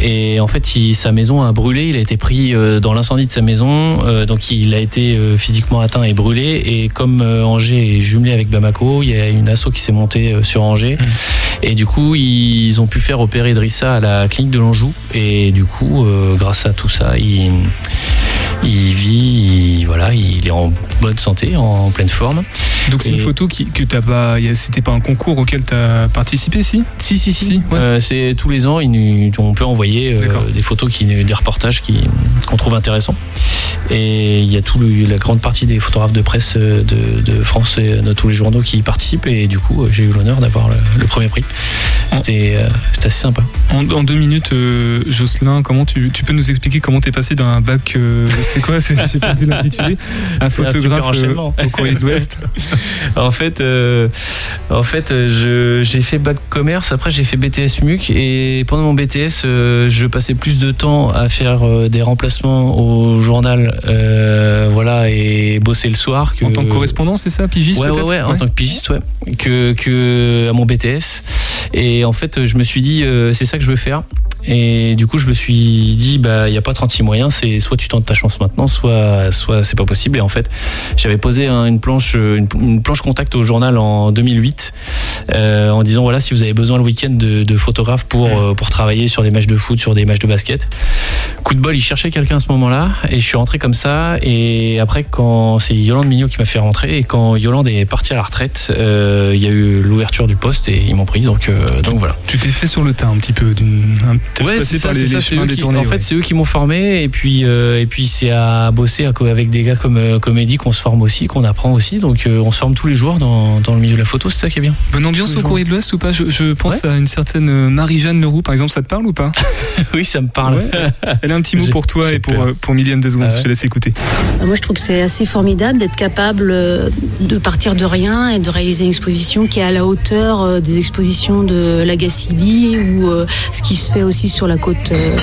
[SPEAKER 4] Et en fait, il- sa maison a brûlé. Il a été pris euh, dans l'incendie de sa maison. Euh, donc, il a été euh, physiquement atteint et brûlé. Et comme Angers est jumelé avec Bamako, il y a une asso qui s'est montée sur Angers. Et du coup, ils ont pu faire opérer Drissa à la clinique de l'Anjou. Et du coup, grâce à tout ça, il, il vit, il- voilà, il est en bonne santé, en pleine forme.
[SPEAKER 3] Donc c'est une photo qui, que t'as pas. C'était pas un concours auquel t'as participé, si?
[SPEAKER 4] Si, si, si.
[SPEAKER 3] Si, ouais.
[SPEAKER 4] Euh, c'est tous les ans, ils nous- on peut envoyer euh, des photos, qui, des reportages qu'on trouve intéressants. Et il y a tout le- la grande partie des photographes de presse euh, de, de France de tous les journaux qui y participent. Et du coup, j'ai eu l'honneur d'avoir le, le premier prix. C'était euh, assez sympa.
[SPEAKER 3] En, en deux minutes, Jocelyn, comment tu, tu peux nous expliquer comment t'es passé d'un bac, c'est quoi, c'est- j'ai perdu l'intitulé, un
[SPEAKER 4] C'est un
[SPEAKER 3] photographe euh, au courrier de l'Ouest.
[SPEAKER 4] En fait, euh, en fait, euh, je- j'ai fait bac commerce. Après, j'ai fait BTS MUC et pendant mon BTS, euh, je passais plus de temps à faire des remplacements au journal, voilà, et bosser le soir. Que,
[SPEAKER 3] En tant que correspondant, c'est ça, pigiste
[SPEAKER 4] Ouais, ouais, en tant que pigiste, ouais, que, que à mon BTS. Et en fait, je me suis dit, c'est ça que je veux faire. Et du coup, je me suis dit, bah, il n'y a pas 36 moyens, c'est soit tu tentes ta chance maintenant, soit, soit c'est pas possible. Et en fait, j'avais posé un- une planche, une, une planche contact au journal en 2008, euh, en disant, voilà, si vous avez besoin le week-end de, de photographes pour, euh, pour travailler sur des matchs de foot, sur des matchs de basket. Coup de bol, il cherchait quelqu'un à ce moment-là, et je suis rentré comme ça. Et après, quand c'est Yolande Mignot qui m'a fait rentrer, et quand Yolande est partie à la retraite, euh, il y a eu l'ouverture du poste et ils m'ont pris. Donc, donc voilà.
[SPEAKER 3] Tu t'es fait sur le tas un petit peu, d'une,
[SPEAKER 4] Ouais,
[SPEAKER 3] passé par
[SPEAKER 4] ça,
[SPEAKER 3] les,
[SPEAKER 4] ça, c'est
[SPEAKER 3] chemins
[SPEAKER 4] eux qui-
[SPEAKER 3] détournés.
[SPEAKER 4] En
[SPEAKER 3] ouais.
[SPEAKER 4] fait, c'est eux qui m'ont formé, et puis, euh, et puis c'est à bosser avec des gars comme, euh, comme Eddie qu'on se forme aussi, qu'on apprend aussi. Donc, euh, on se forme tous les jours dans, dans le milieu de la photo, c'est ça qui est bien.
[SPEAKER 3] Bonne ambiance
[SPEAKER 4] tous
[SPEAKER 3] au courrier de l'Ouest ou pas? Je, je pense à une certaine Marie-Jeanne Leroux, par exemple, ça te parle ou pas?
[SPEAKER 4] Oui, ça me parle.
[SPEAKER 3] Ouais. Elle a un petit mot
[SPEAKER 4] J'ai-
[SPEAKER 3] pour toi et pour, euh, pour millième de seconde,
[SPEAKER 4] Ah ouais
[SPEAKER 3] je te laisse écouter.
[SPEAKER 8] Moi, je trouve que c'est assez formidable d'être capable de partir de rien et de réaliser une exposition qui est à la hauteur des expositions de la Gacilly ou euh, ce qui se fait aussi sur la côte euh,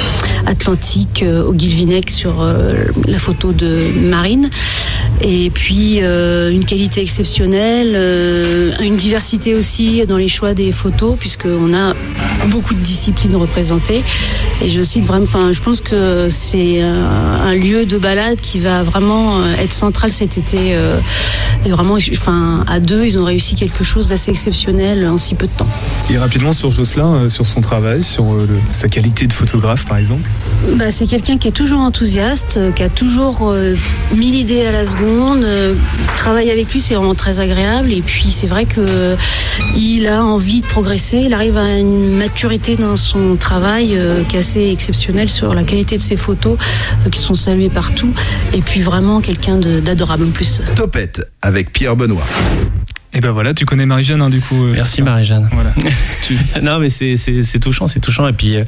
[SPEAKER 8] atlantique euh, au Guilvinec sur euh, la photo de Marine. Et puis une qualité exceptionnelle, une diversité aussi dans les choix des photos puisqu'on a beaucoup de disciplines représentées. Et je cite vraiment, enfin, je pense que c'est un, lieu de balade qui va vraiment être central cet été. et vraiment, enfin, à deux, ils ont réussi quelque chose d'assez exceptionnel en si peu de temps.
[SPEAKER 3] Et rapidement sur Jocelyn, sur son travail, sur le- sa qualité de photographe par exemple.
[SPEAKER 8] Bah, c'est quelqu'un qui est toujours enthousiaste, euh, qui a toujours euh, mille idées à la seconde. euh, travailler avec lui, c'est vraiment très agréable. Et puis, c'est vrai que euh, il a envie de progresser. Il arrive à une maturité dans son travail euh, qui est assez exceptionnelle sur la qualité de ses photos, euh, qui sont saluées partout. Et puis, vraiment quelqu'un d'adorable en plus.
[SPEAKER 9] Topette avec Pierre Benoît.
[SPEAKER 3] Et ben voilà, tu connais Marie-Jeanne hein, du coup. euh,
[SPEAKER 4] Merci. Marie-Jeanne.
[SPEAKER 3] Voilà. Tu-
[SPEAKER 4] non mais c'est touchant c'est touchant et puis euh,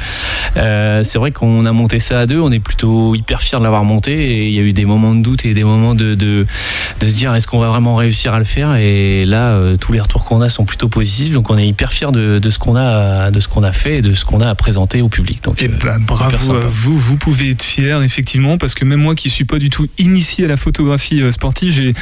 [SPEAKER 4] euh, c'est vrai qu'on a monté ça à deux on est plutôt hyper fiers de l'avoir monté et il y a eu des moments de doute et des moments de de, de se dire est-ce qu'on va vraiment réussir à le faire? Et là euh, tous les retours qu'on a sont plutôt positifs donc on est hyper fiers de, de ce qu'on a de ce qu'on a fait et de ce qu'on a à présenter au public donc
[SPEAKER 3] Eh ben, bravo à vous, vous pouvez être fiers effectivement parce que même moi qui suis pas du tout initié à la photographie sportive, j'ai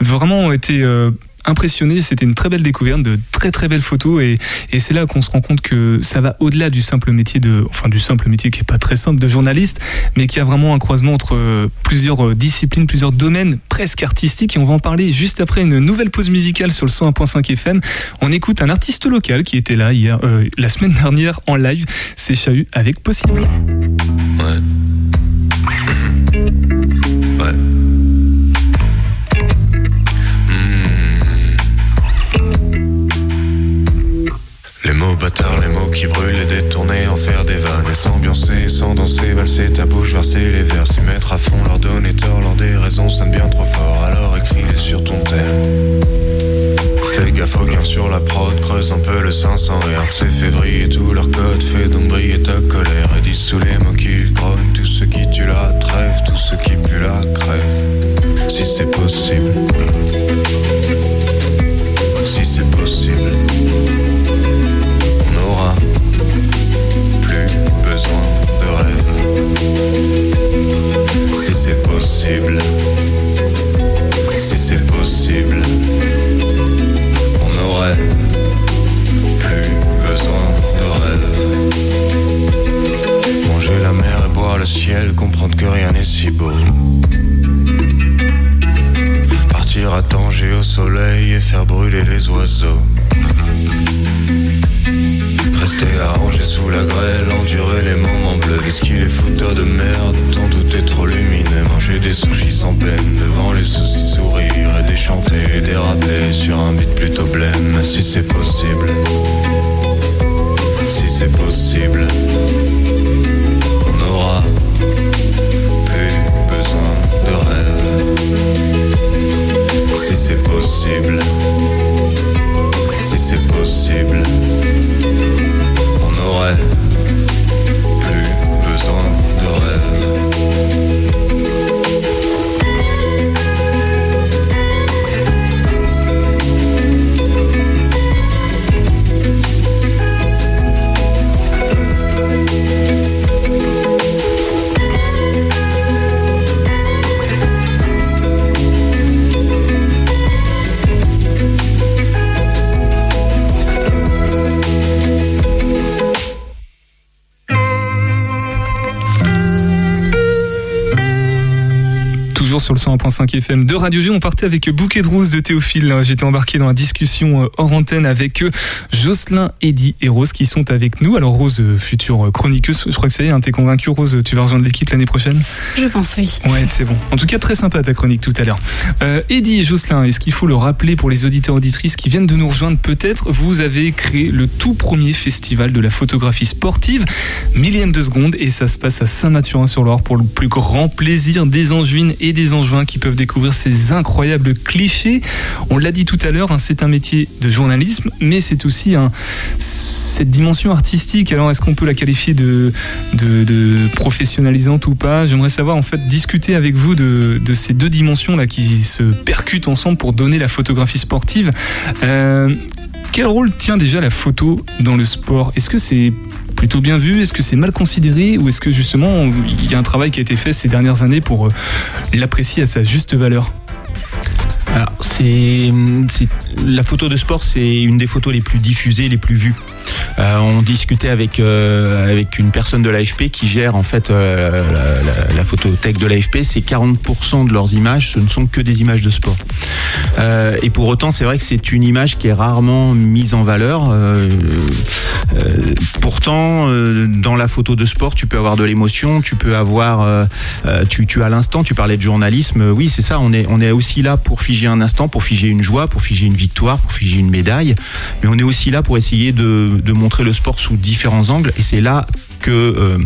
[SPEAKER 3] vraiment été euh, impressionné, c'était une très belle découverte, de très très belles photos et, c'est là qu'on se rend compte que ça va au-delà du simple métier de, enfin du simple métier qui est pas très simple de journaliste, mais qui a vraiment un croisement entre euh, plusieurs euh, disciplines, plusieurs domaines presque artistiques et on va en parler juste après une nouvelle pause musicale sur le 101.5 FM. On écoute un artiste local qui était là hier, euh, la semaine dernière en live, c'est Chahut avec Possible.
[SPEAKER 10] Mots bâtards, les mots qui brûlent, les détourner, en faire des vannes, et s'ambiancer, sans danser, valser ta bouche, verser les vers, s'y mettre à fond, leur donner tort, leur des raisons sonnent bien trop fort, alors écris-les sur ton thème. Fais gaffe au gain sur la prod, creuse un peu le 500 Hz, c'est février, tout leur code, fait donc briller ta colère, et dis sous les mots qu'ils grognent, tout ce qui tue la trêve, tout ce qui pue la crève, si c'est possible. Si c'est possible, c'est possible, si c'est possible, on n'aurait plus besoin de rêve. Manger la mer et boire le ciel, comprendre que rien n'est si beau. Partir à Tanger au soleil et faire brûler les oiseaux. Rester arrangé sous la grêle, endurer les moments bleus. Est-ce qu'il est fouteur de merde? Tant tout est trop lumineux. Manger des sushis sans peine, devant les soucis sourire et déchanter et déraper sur un beat plutôt blême. Si c'est possible, si c'est possible, on aura plus besoin de rêve. Si c'est possible, si c'est possible, on
[SPEAKER 3] 101.5 FM de Radio G, on partait avec Bouquet de Rose de Théophile. J'étais embarqué dans la discussion euh, hors antenne avec eux, Jocelyn, Eddy et Rose qui sont avec nous. Alors Rose, euh, future euh, chroniqueuse, je crois que ça y est, hein, t'es convaincue Rose, tu vas rejoindre l'équipe l'année prochaine?
[SPEAKER 6] Je pense, oui.
[SPEAKER 3] Ouais, c'est bon. En tout cas, très sympa ta chronique tout à l'heure. Euh, Eddy et Jocelyn, est-ce qu'il faut le rappeler pour les auditeurs auditrices qui viennent de nous rejoindre? Peut-être Vous avez créé le tout premier festival de la photographie sportive, millième de seconde, et ça se passe à Saint-Mathurin-sur-Loire pour le plus grand plaisir des Angevines et des Angevins qui peuvent découvrir ces incroyables clichés. On l'a dit tout à l'heure, hein, c'est un métier de journalisme, mais c'est aussi cette dimension artistique. Alors, est-ce qu'on peut la qualifier de, professionnalisante ou pas? J'aimerais savoir, en fait, discuter avec vous de, ces deux dimensions-là qui se percutent ensemble pour donner la photographie sportive. Euh, quel rôle tient déjà la photo dans le sport? Est-ce que c'est plutôt bien vu. Est-ce que c'est mal considéré Ou est-ce que justement il y a un travail qui a été fait ces dernières années pour euh, l'apprécier à sa juste valeur?
[SPEAKER 5] Alors, c'est, la photo de sport, c'est une des photos les plus diffusées, les plus vues. Euh, on discutait avec euh, avec une personne de l'AFP qui gère en fait euh, la, la- photothèque de l'AFP. C'est 40% de leurs images, ce ne sont que des images de sport. Et pour autant, c'est vrai que c'est une image qui est rarement mise en valeur. Pourtant, dans la photo de sport, tu peux avoir de l'émotion, tu peux avoir, tu, tu as l'instant. Tu parlais de journalisme, oui, c'est ça. On est, on est aussi là pour figer un instant, pour figer une joie, pour figer une victoire, pour figer une médaille. Mais on est aussi là pour essayer de, montrer le sport sous différents angles. Et c'est là que euh,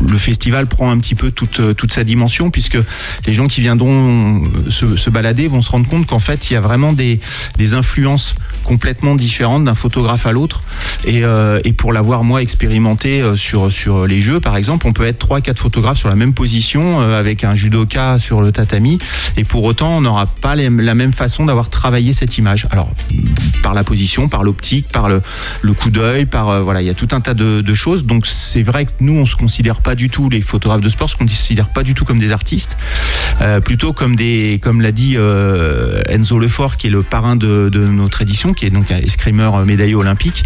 [SPEAKER 5] le festival prend un petit peu toute, euh, toute sa dimension puisque les gens qui viendront euh, se, balader vont se rendre compte qu'en fait il y a vraiment des, des influences complètement différentes d'un photographe à l'autre. Et, euh, et pour l'avoir moi expérimenté sur, sur les jeux par exemple on peut être trois quatre photographes sur la même position avec un judoka sur le tatami et pour autant on n'aura pas la même façon d'avoir travaillé cette image. Alors par la position par l'optique par le, le coup d'œil par voilà il y a tout un tas de, de choses. Donc c'est vrai que nous on se considère pas du tout les photographes de sport se considère pas du tout comme des artistes euh, plutôt comme des comme l'a dit euh, Enzo Lefort qui est le parrain de, notre édition qui est donc un escrimeur médaillé olympique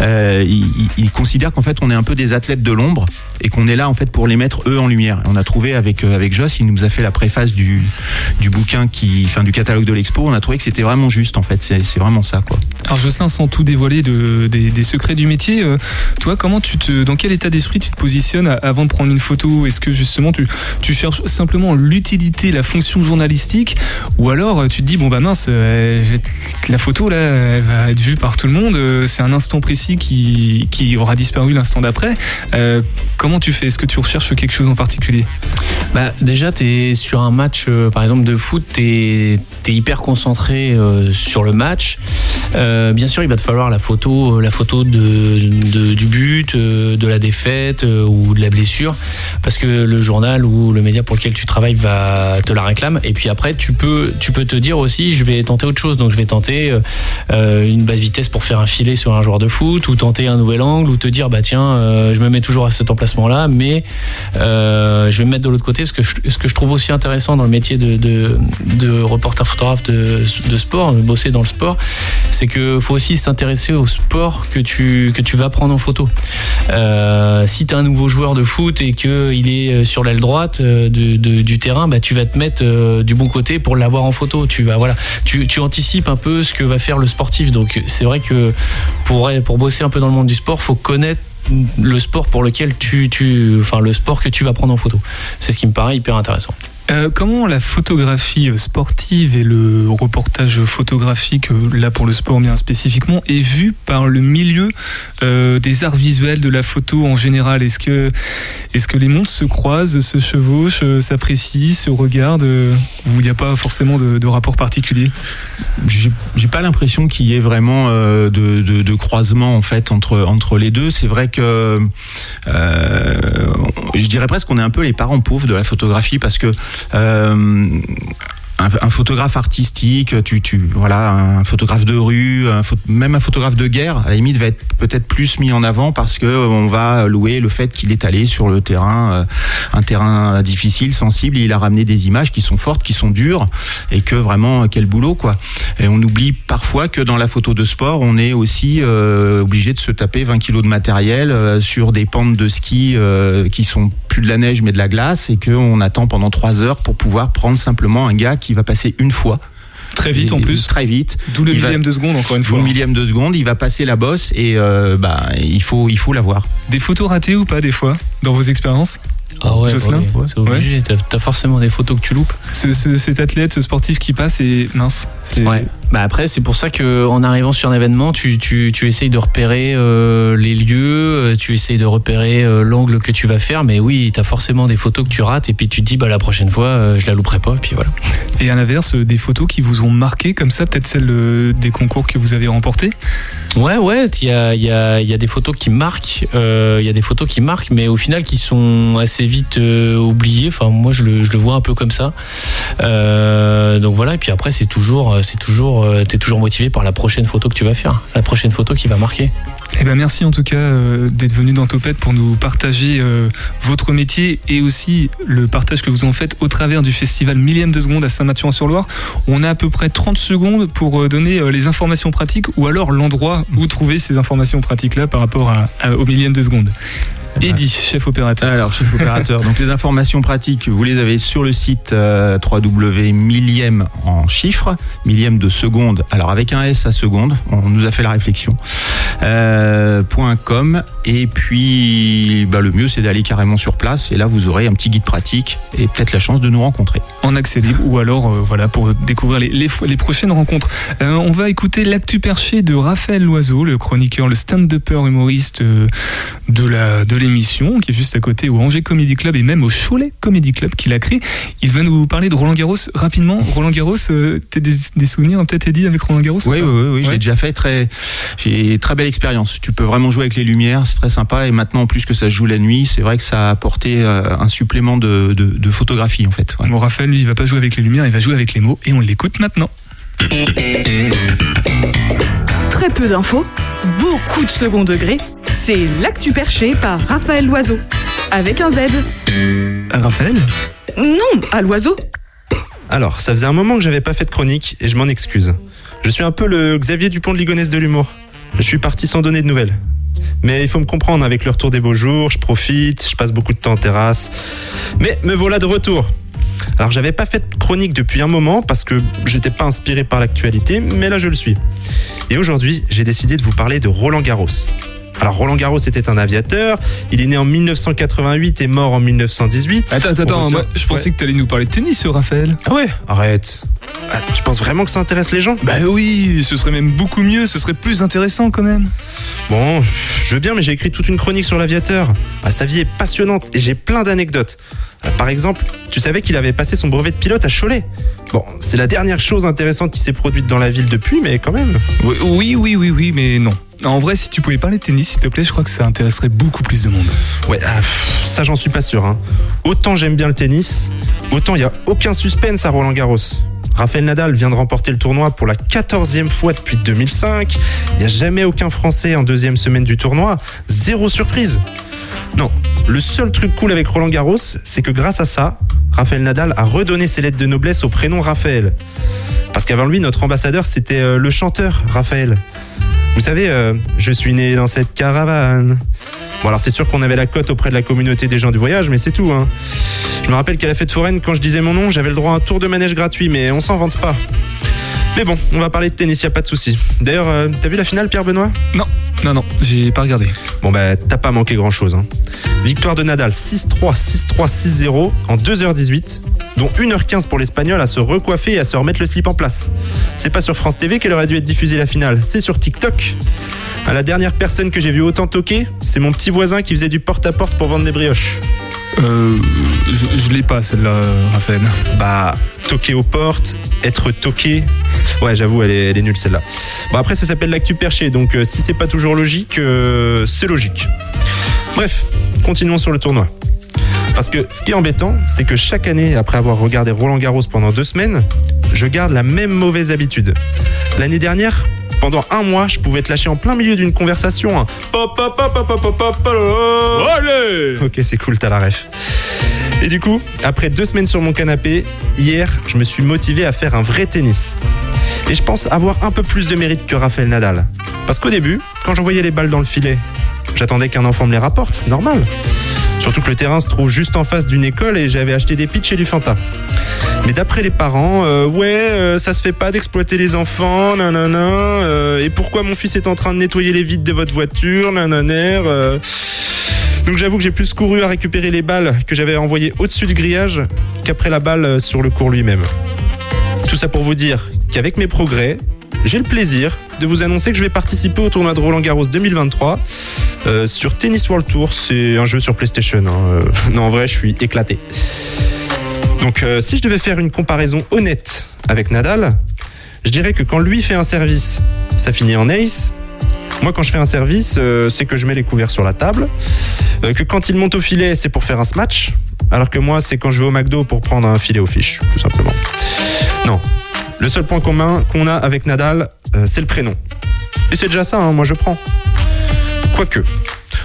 [SPEAKER 5] euh, il, considère qu'en fait on est un peu des athlètes de l'ombre et qu'on est là en fait pour les mettre eux en lumière. On a trouvé avec euh, avec Joss, il nous a fait la préface du du bouquin qui, enfin du catalogue de l'expo. On a trouvé que c'était vraiment juste en fait. C'est vraiment ça quoi.
[SPEAKER 3] Alors Jocelyn, sans tout dévoiler de, des, secrets du métier, euh, toi, comment tu te, dans quel état d'esprit tu te positionnes a- avant de prendre une photo Est-ce que justement tu, tu cherches simplement l'utilité, la fonction journalistique, ou alors euh, tu te dis bon bah mince, euh, la photo là, elle va être vue par tout le monde. euh, C'est un instant précis qui, qui aura disparu l'instant d'après. Comment tu fais? Est-ce que tu recherches quelque chose en particulier?
[SPEAKER 4] Bah, déjà, tu es sur un match, par exemple, de foot, tu es, hyper concentré sur le match. Bien sûr, il va te falloir la photo, la photo de, du but, de la défaite ou de la blessure, parce que le journal ou le média pour lequel tu travailles va te la réclame. Et puis après, tu peux, tu peux te dire aussi, je vais tenter autre chose. Donc, je vais tenter euh, euh, une basse vitesse pour faire un filet sur un joueur de foot, ou tenter un nouvel angle, ou te dire, bah tiens, euh, je me mets toujours à cet emplacement-là, mais je vais me mettre de l'autre côté parce que ce que je trouve aussi intéressant dans le métier de, de, reporter photographe de, sport, de bosser dans le sport, c'est que faut aussi s'intéresser au sport que tu, que tu vas prendre en photo. Si tu un nouveau joueur de foot et qu'il est euh, sur l'aile droite euh, du terrain, bah, tu vas te mettre euh, du bon côté pour l'avoir en photo. Tu, vas, voilà, tu, tu anticipes un peu ce que va faire le sportif. Donc c'est vrai que pour, pour bosser un peu dans le monde du sport, faut connaître le sport pour lequel tu, tu enfin le sport que tu vas prendre en photo. C'est ce qui me paraît hyper intéressant.
[SPEAKER 3] Euh, comment la photographie sportive et le reportage photographique, euh, là pour le sport bien spécifiquement, est vu par le milieu euh, des arts visuels de la photo en général? Est-ce que, est que les mondes se croisent, se chevauchent, s'apprécient, se regardent Ou il n'y a pas forcément de, rapport particulier?
[SPEAKER 5] J'ai pas l'impression qu'il y ait vraiment de, de- croisement en fait entre entre les deux. C'est vrai que je dirais presque qu'on est un peu les parents pauvres de la photographie parce que euh, un, photographe artistique, tu, tu, voilà, un photographe de rue, même un photographe de guerre, à la limite, va être peut-être plus mis en avant parce que euh, on va louer le fait qu'il est allé sur le terrain, euh, un terrain difficile, sensible, et il a ramené des images qui sont fortes, qui sont dures, et que vraiment, quel boulot, quoi. Et on oublie parfois que dans la photo de sport, on est aussi euh, obligé de se taper 20 kilos de matériel sur des pentes de ski euh, qui sont plus de la neige mais de la glace, et qu'on attend pendant trois heures pour pouvoir prendre simplement un gars qui va passer une fois.
[SPEAKER 3] Très vite en plus.
[SPEAKER 5] Très vite.
[SPEAKER 3] D'où le
[SPEAKER 5] Il va-
[SPEAKER 3] millième de seconde, encore une
[SPEAKER 5] D'où
[SPEAKER 3] fois.
[SPEAKER 5] le millième de seconde, il va passer la bosse et euh, bah, il faut, il faut l'avoir.
[SPEAKER 3] Des photos ratées ou pas, des fois, dans vos expériences
[SPEAKER 4] Ah ouais, c'est obligé. T'as as forcément des photos que tu loupes.
[SPEAKER 3] Ce- ce- cet athlète, ce sportif qui passe et mince. c'est-
[SPEAKER 4] Ouais. Bah après, c'est pour ça que en arrivant sur un événement, tu, tu, tu essayes de repérer euh, les lieux, euh, tu essayes de repérer euh, l'angle que tu vas faire. Mais oui, t'as forcément des photos que tu rates et puis tu te dis, bah la prochaine fois, euh, je la louperai pas. Et puis voilà.
[SPEAKER 3] Et à l'inverse, des photos qui vous ont marqué comme ça, peut-être celles des concours que vous avez remportés?
[SPEAKER 4] Ouais, ouais, il y a, y, a, y a des photos qui marquent, il y a des photos qui marquent, mais au final qui sont assez vite oubliées. Enfin, moi, je le, je le vois un peu comme ça. Donc voilà, et puis après, c'est toujours, c'est toujours, euh, t'es toujours motivé par la prochaine photo que tu vas faire, la prochaine photo qui va marquer.
[SPEAKER 3] Eh ben merci en tout cas euh, d'être venu dans Topette pour nous partager euh, votre métier et aussi le partage que vous en faites au travers du festival Millième de seconde à Saint-Mathieu-en-sur-Loire. On a à peu près 30 secondes pour euh, donner les informations pratiques ou alors l'endroit où trouver ces informations pratiques-là par rapport à- à- au millième de seconde. Eddy, chef opérateur.
[SPEAKER 5] Alors, chef opérateur, donc les informations pratiques, vous les avez sur le site euh, www.millième en chiffres, millième de seconde, alors avec un S à seconde, on nous a fait la réflexion, euh, .com, et puis bah, le mieux c'est d'aller carrément sur place, et là vous aurez un petit guide pratique et peut-être la chance de nous rencontrer.
[SPEAKER 3] en accès libre ou alors euh, voilà pour découvrir les, les, les prochaines rencontres. Euh, on va écouter l'actu perché de Raphaël Loiseau, le chroniqueur, le stand-upper humoriste euh, de la de l'émission, qui est juste à côté au Angers Comedy Club et même au Cholet Comedy Club qu'il a créé. Il va nous parler de Roland Garros rapidement. Roland Garros, t'as des, des souvenirs peut-être Eddie avec Roland Garros ou
[SPEAKER 5] Oui, oui, oui, oui,
[SPEAKER 3] Ouais.
[SPEAKER 5] j'ai déjà fait très, j'ai très belle expérience. Tu peux vraiment jouer avec les lumières, c'est très sympa. Et maintenant, en plus que ça se joue la nuit, c'est vrai que ça a apporté euh, un supplément de, de- de photographie en fait. Ouais.
[SPEAKER 3] Bon, Raphaël, lui, il va pas jouer avec les lumières, il va jouer avec les mots et on l'écoute maintenant.
[SPEAKER 11] Très peu d'infos, beaucoup de second degré. C'est l'actu perché par Raphaël Loiseau. Avec un Z.
[SPEAKER 3] Raphaël
[SPEAKER 11] Non, à l'oiseau.
[SPEAKER 12] Alors, ça faisait un moment que j'avais pas fait de chronique et je m'en excuse. Je suis un peu le Xavier Dupont de Ligonnès de l'humour. Je suis parti sans donner de nouvelles. Mais il faut me comprendre, avec le retour des beaux jours, je profite, je passe beaucoup de temps en terrasse. Mais me voilà de retour. Alors j'avais pas fait de chronique depuis un moment parce que j'étais pas inspiré par l'actualité, mais là je le suis. Et aujourd'hui, j'ai décidé de vous parler de Roland Garros. Alors Roland Garros était un aviateur, il est né en 1988 et mort en 1918.
[SPEAKER 3] Attends, attends, attends, je pensais
[SPEAKER 12] Ouais.
[SPEAKER 3] que tu allais nous parler de tennis, Raphaël.
[SPEAKER 12] Ah ouais Arrête. Ah, tu penses vraiment que ça intéresse les gens?
[SPEAKER 3] Bah oui, ce serait même beaucoup mieux, ce serait plus intéressant quand même.
[SPEAKER 12] Bon, je veux bien, mais j'ai écrit toute une chronique sur l'aviateur. Ah, sa vie est passionnante et j'ai plein d'anecdotes. Euh, Par exemple, tu savais qu'il avait passé son brevet de pilote à Cholet Bon, c'est la dernière chose intéressante qui s'est produite dans la ville depuis, mais quand même.
[SPEAKER 3] Oui, oui, oui, oui, oui, mais non. En vrai, si tu pouvais parler de tennis, s'il te plaît, je crois que ça intéresserait beaucoup plus de monde.
[SPEAKER 12] Ouais, ah, pff, ça j'en suis pas sûr. hein. Autant j'aime bien le tennis, autant il y a aucun suspense à Roland Garros. Raphaël Nadal vient de remporter le tournoi pour la 14e fois depuis 2005. Il n'y a jamais aucun Français en deuxième semaine du tournoi. Zéro surprise. Non, le seul truc cool avec Roland Garros, c'est que grâce à ça, Raphaël Nadal a redonné ses lettres de noblesse au prénom Raphaël. Parce qu'avant lui, notre ambassadeur, c'était euh, le chanteur Raphaël. Vous savez, euh, je suis né dans cette caravane. Bon alors c'est sûr qu'on avait la cote auprès de la communauté des gens du voyage, mais c'est tout. Hein. Je me rappelle qu'à la fête foraine, quand je disais mon nom, j'avais le droit à un tour de manège gratuit, mais on s'en vante pas. Mais bon, on va parler de tennis, y a pas de souci. D'ailleurs, euh, t'as vu la finale, Pierre Benoît?
[SPEAKER 3] Non, non, non, j'ai pas regardé.
[SPEAKER 12] Bon bah t'as pas manqué grand chose. Hein. Victoire de Nadal 6-3, 6-3, 6-0 en 2h18, dont 1h15 pour l'Espagnol à se recoiffer et à se remettre le slip en place. C'est pas sur France TV qu'elle aurait dû être diffusée la finale, c'est sur TikTok. À la dernière personne que j'ai vu autant toquer, c'est mon petit voisin qui faisait du porte-à-porte pour vendre des brioches.
[SPEAKER 3] Euh, je, je l'ai pas celle-là, Raphaël.
[SPEAKER 12] Bah, toquer aux portes, être toqué. Ouais, j'avoue, elle est, elle est nulle celle-là. Bon, après, ça s'appelle l'actu perché, donc euh, si c'est pas toujours logique, euh, c'est logique. Bref, continuons sur le tournoi. Parce que ce qui est embêtant, c'est que chaque année, après avoir regardé Roland Garros pendant deux semaines, je garde la même mauvaise habitude. L'année dernière, pendant un mois, je pouvais te lâcher en plein milieu d'une conversation. un Pop, pop, pop, pop, pop, pop, pop, pop.
[SPEAKER 3] Allez
[SPEAKER 12] Ok, c'est cool, t'as la ref. Et du coup, après deux semaines sur mon canapé, hier, je me suis motivé à faire un vrai tennis. Et je pense avoir un peu plus de mérite que Raphaël Nadal. Parce qu'au début, quand j'envoyais les balles dans le filet, j'attendais qu'un enfant me les rapporte, normal. Surtout que le terrain se trouve juste en face d'une école et j'avais acheté des pitchs et du Fanta. Mais d'après les parents, euh, ouais, euh, ça se fait pas d'exploiter les enfants, nanana. euh, et pourquoi mon fils est en train de nettoyer les vides de votre voiture, nanana. Donc j'avoue que j'ai plus couru à récupérer les balles que j'avais envoyées au-dessus du grillage qu'après la balle sur le court lui-même. Tout ça pour vous dire qu'avec mes progrès, j'ai le plaisir de vous annoncer que je vais participer au tournoi de Roland Garros 2023 euh, sur Tennis World Tour. C'est un jeu sur PlayStation. hein. Euh, non, en vrai, je suis éclaté. Donc, euh, si je devais faire une comparaison honnête avec Nadal, je dirais que quand lui fait un service, ça finit en ace. Moi, quand je fais un service, c'est que je mets les couverts sur la table. Que quand il monte au filet, c'est pour faire un smash. Alors que moi, c'est quand je vais au McDo pour prendre un filet au fish, tout simplement. Non. Le seul point commun qu'on a avec Nadal, euh, c'est le prénom. Et c'est déjà ça, hein, moi je prends. Quoique.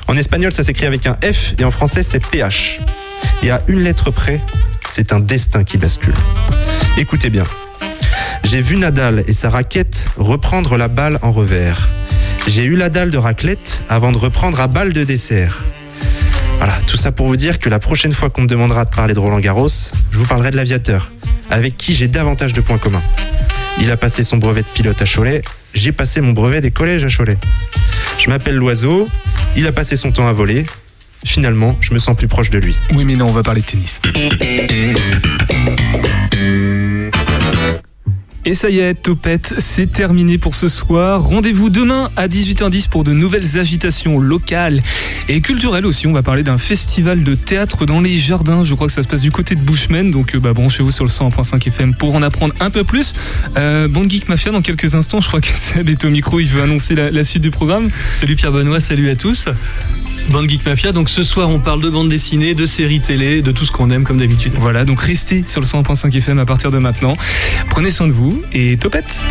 [SPEAKER 12] En espagnol, ça s'écrit avec un F et en français, c'est PH. Et à une lettre près, c'est un destin qui bascule. Écoutez bien. J'ai vu Nadal et sa raquette reprendre la balle en revers. J'ai eu la dalle de raclette avant de reprendre à balle de dessert. Voilà, tout ça pour vous dire que la prochaine fois qu'on me demandera de parler de Roland Garros, je vous parlerai de l'aviateur, avec qui j'ai davantage de points communs. Il a passé son brevet de pilote à Cholet, j'ai passé mon brevet des collèges à Cholet. Je m'appelle Loiseau, il a passé son temps à voler. Finalement, je me sens plus proche de lui.
[SPEAKER 3] Oui, mais non, on va parler de tennis. Et ça y est, Topette, c'est terminé pour ce soir. Rendez-vous demain à 18h10 pour de nouvelles agitations locales et culturelles aussi. On va parler d'un festival de théâtre dans les jardins. Je crois que ça se passe du côté de Bushman, donc euh, bah, branchez-vous sur le 101.5 FM pour en apprendre un peu plus. Euh, Bande Geek Mafia, dans quelques instants, je crois que Seb est au micro, il veut annoncer la, la suite du programme.
[SPEAKER 13] Salut Pierre Benoît, salut à tous. Bande Geek Mafia, donc ce soir on parle de bande dessinée, de séries télé, de tout ce qu'on aime comme d'habitude.
[SPEAKER 3] Voilà, donc restez sur le 100.5 FM à partir de maintenant. Prenez soin de vous et topette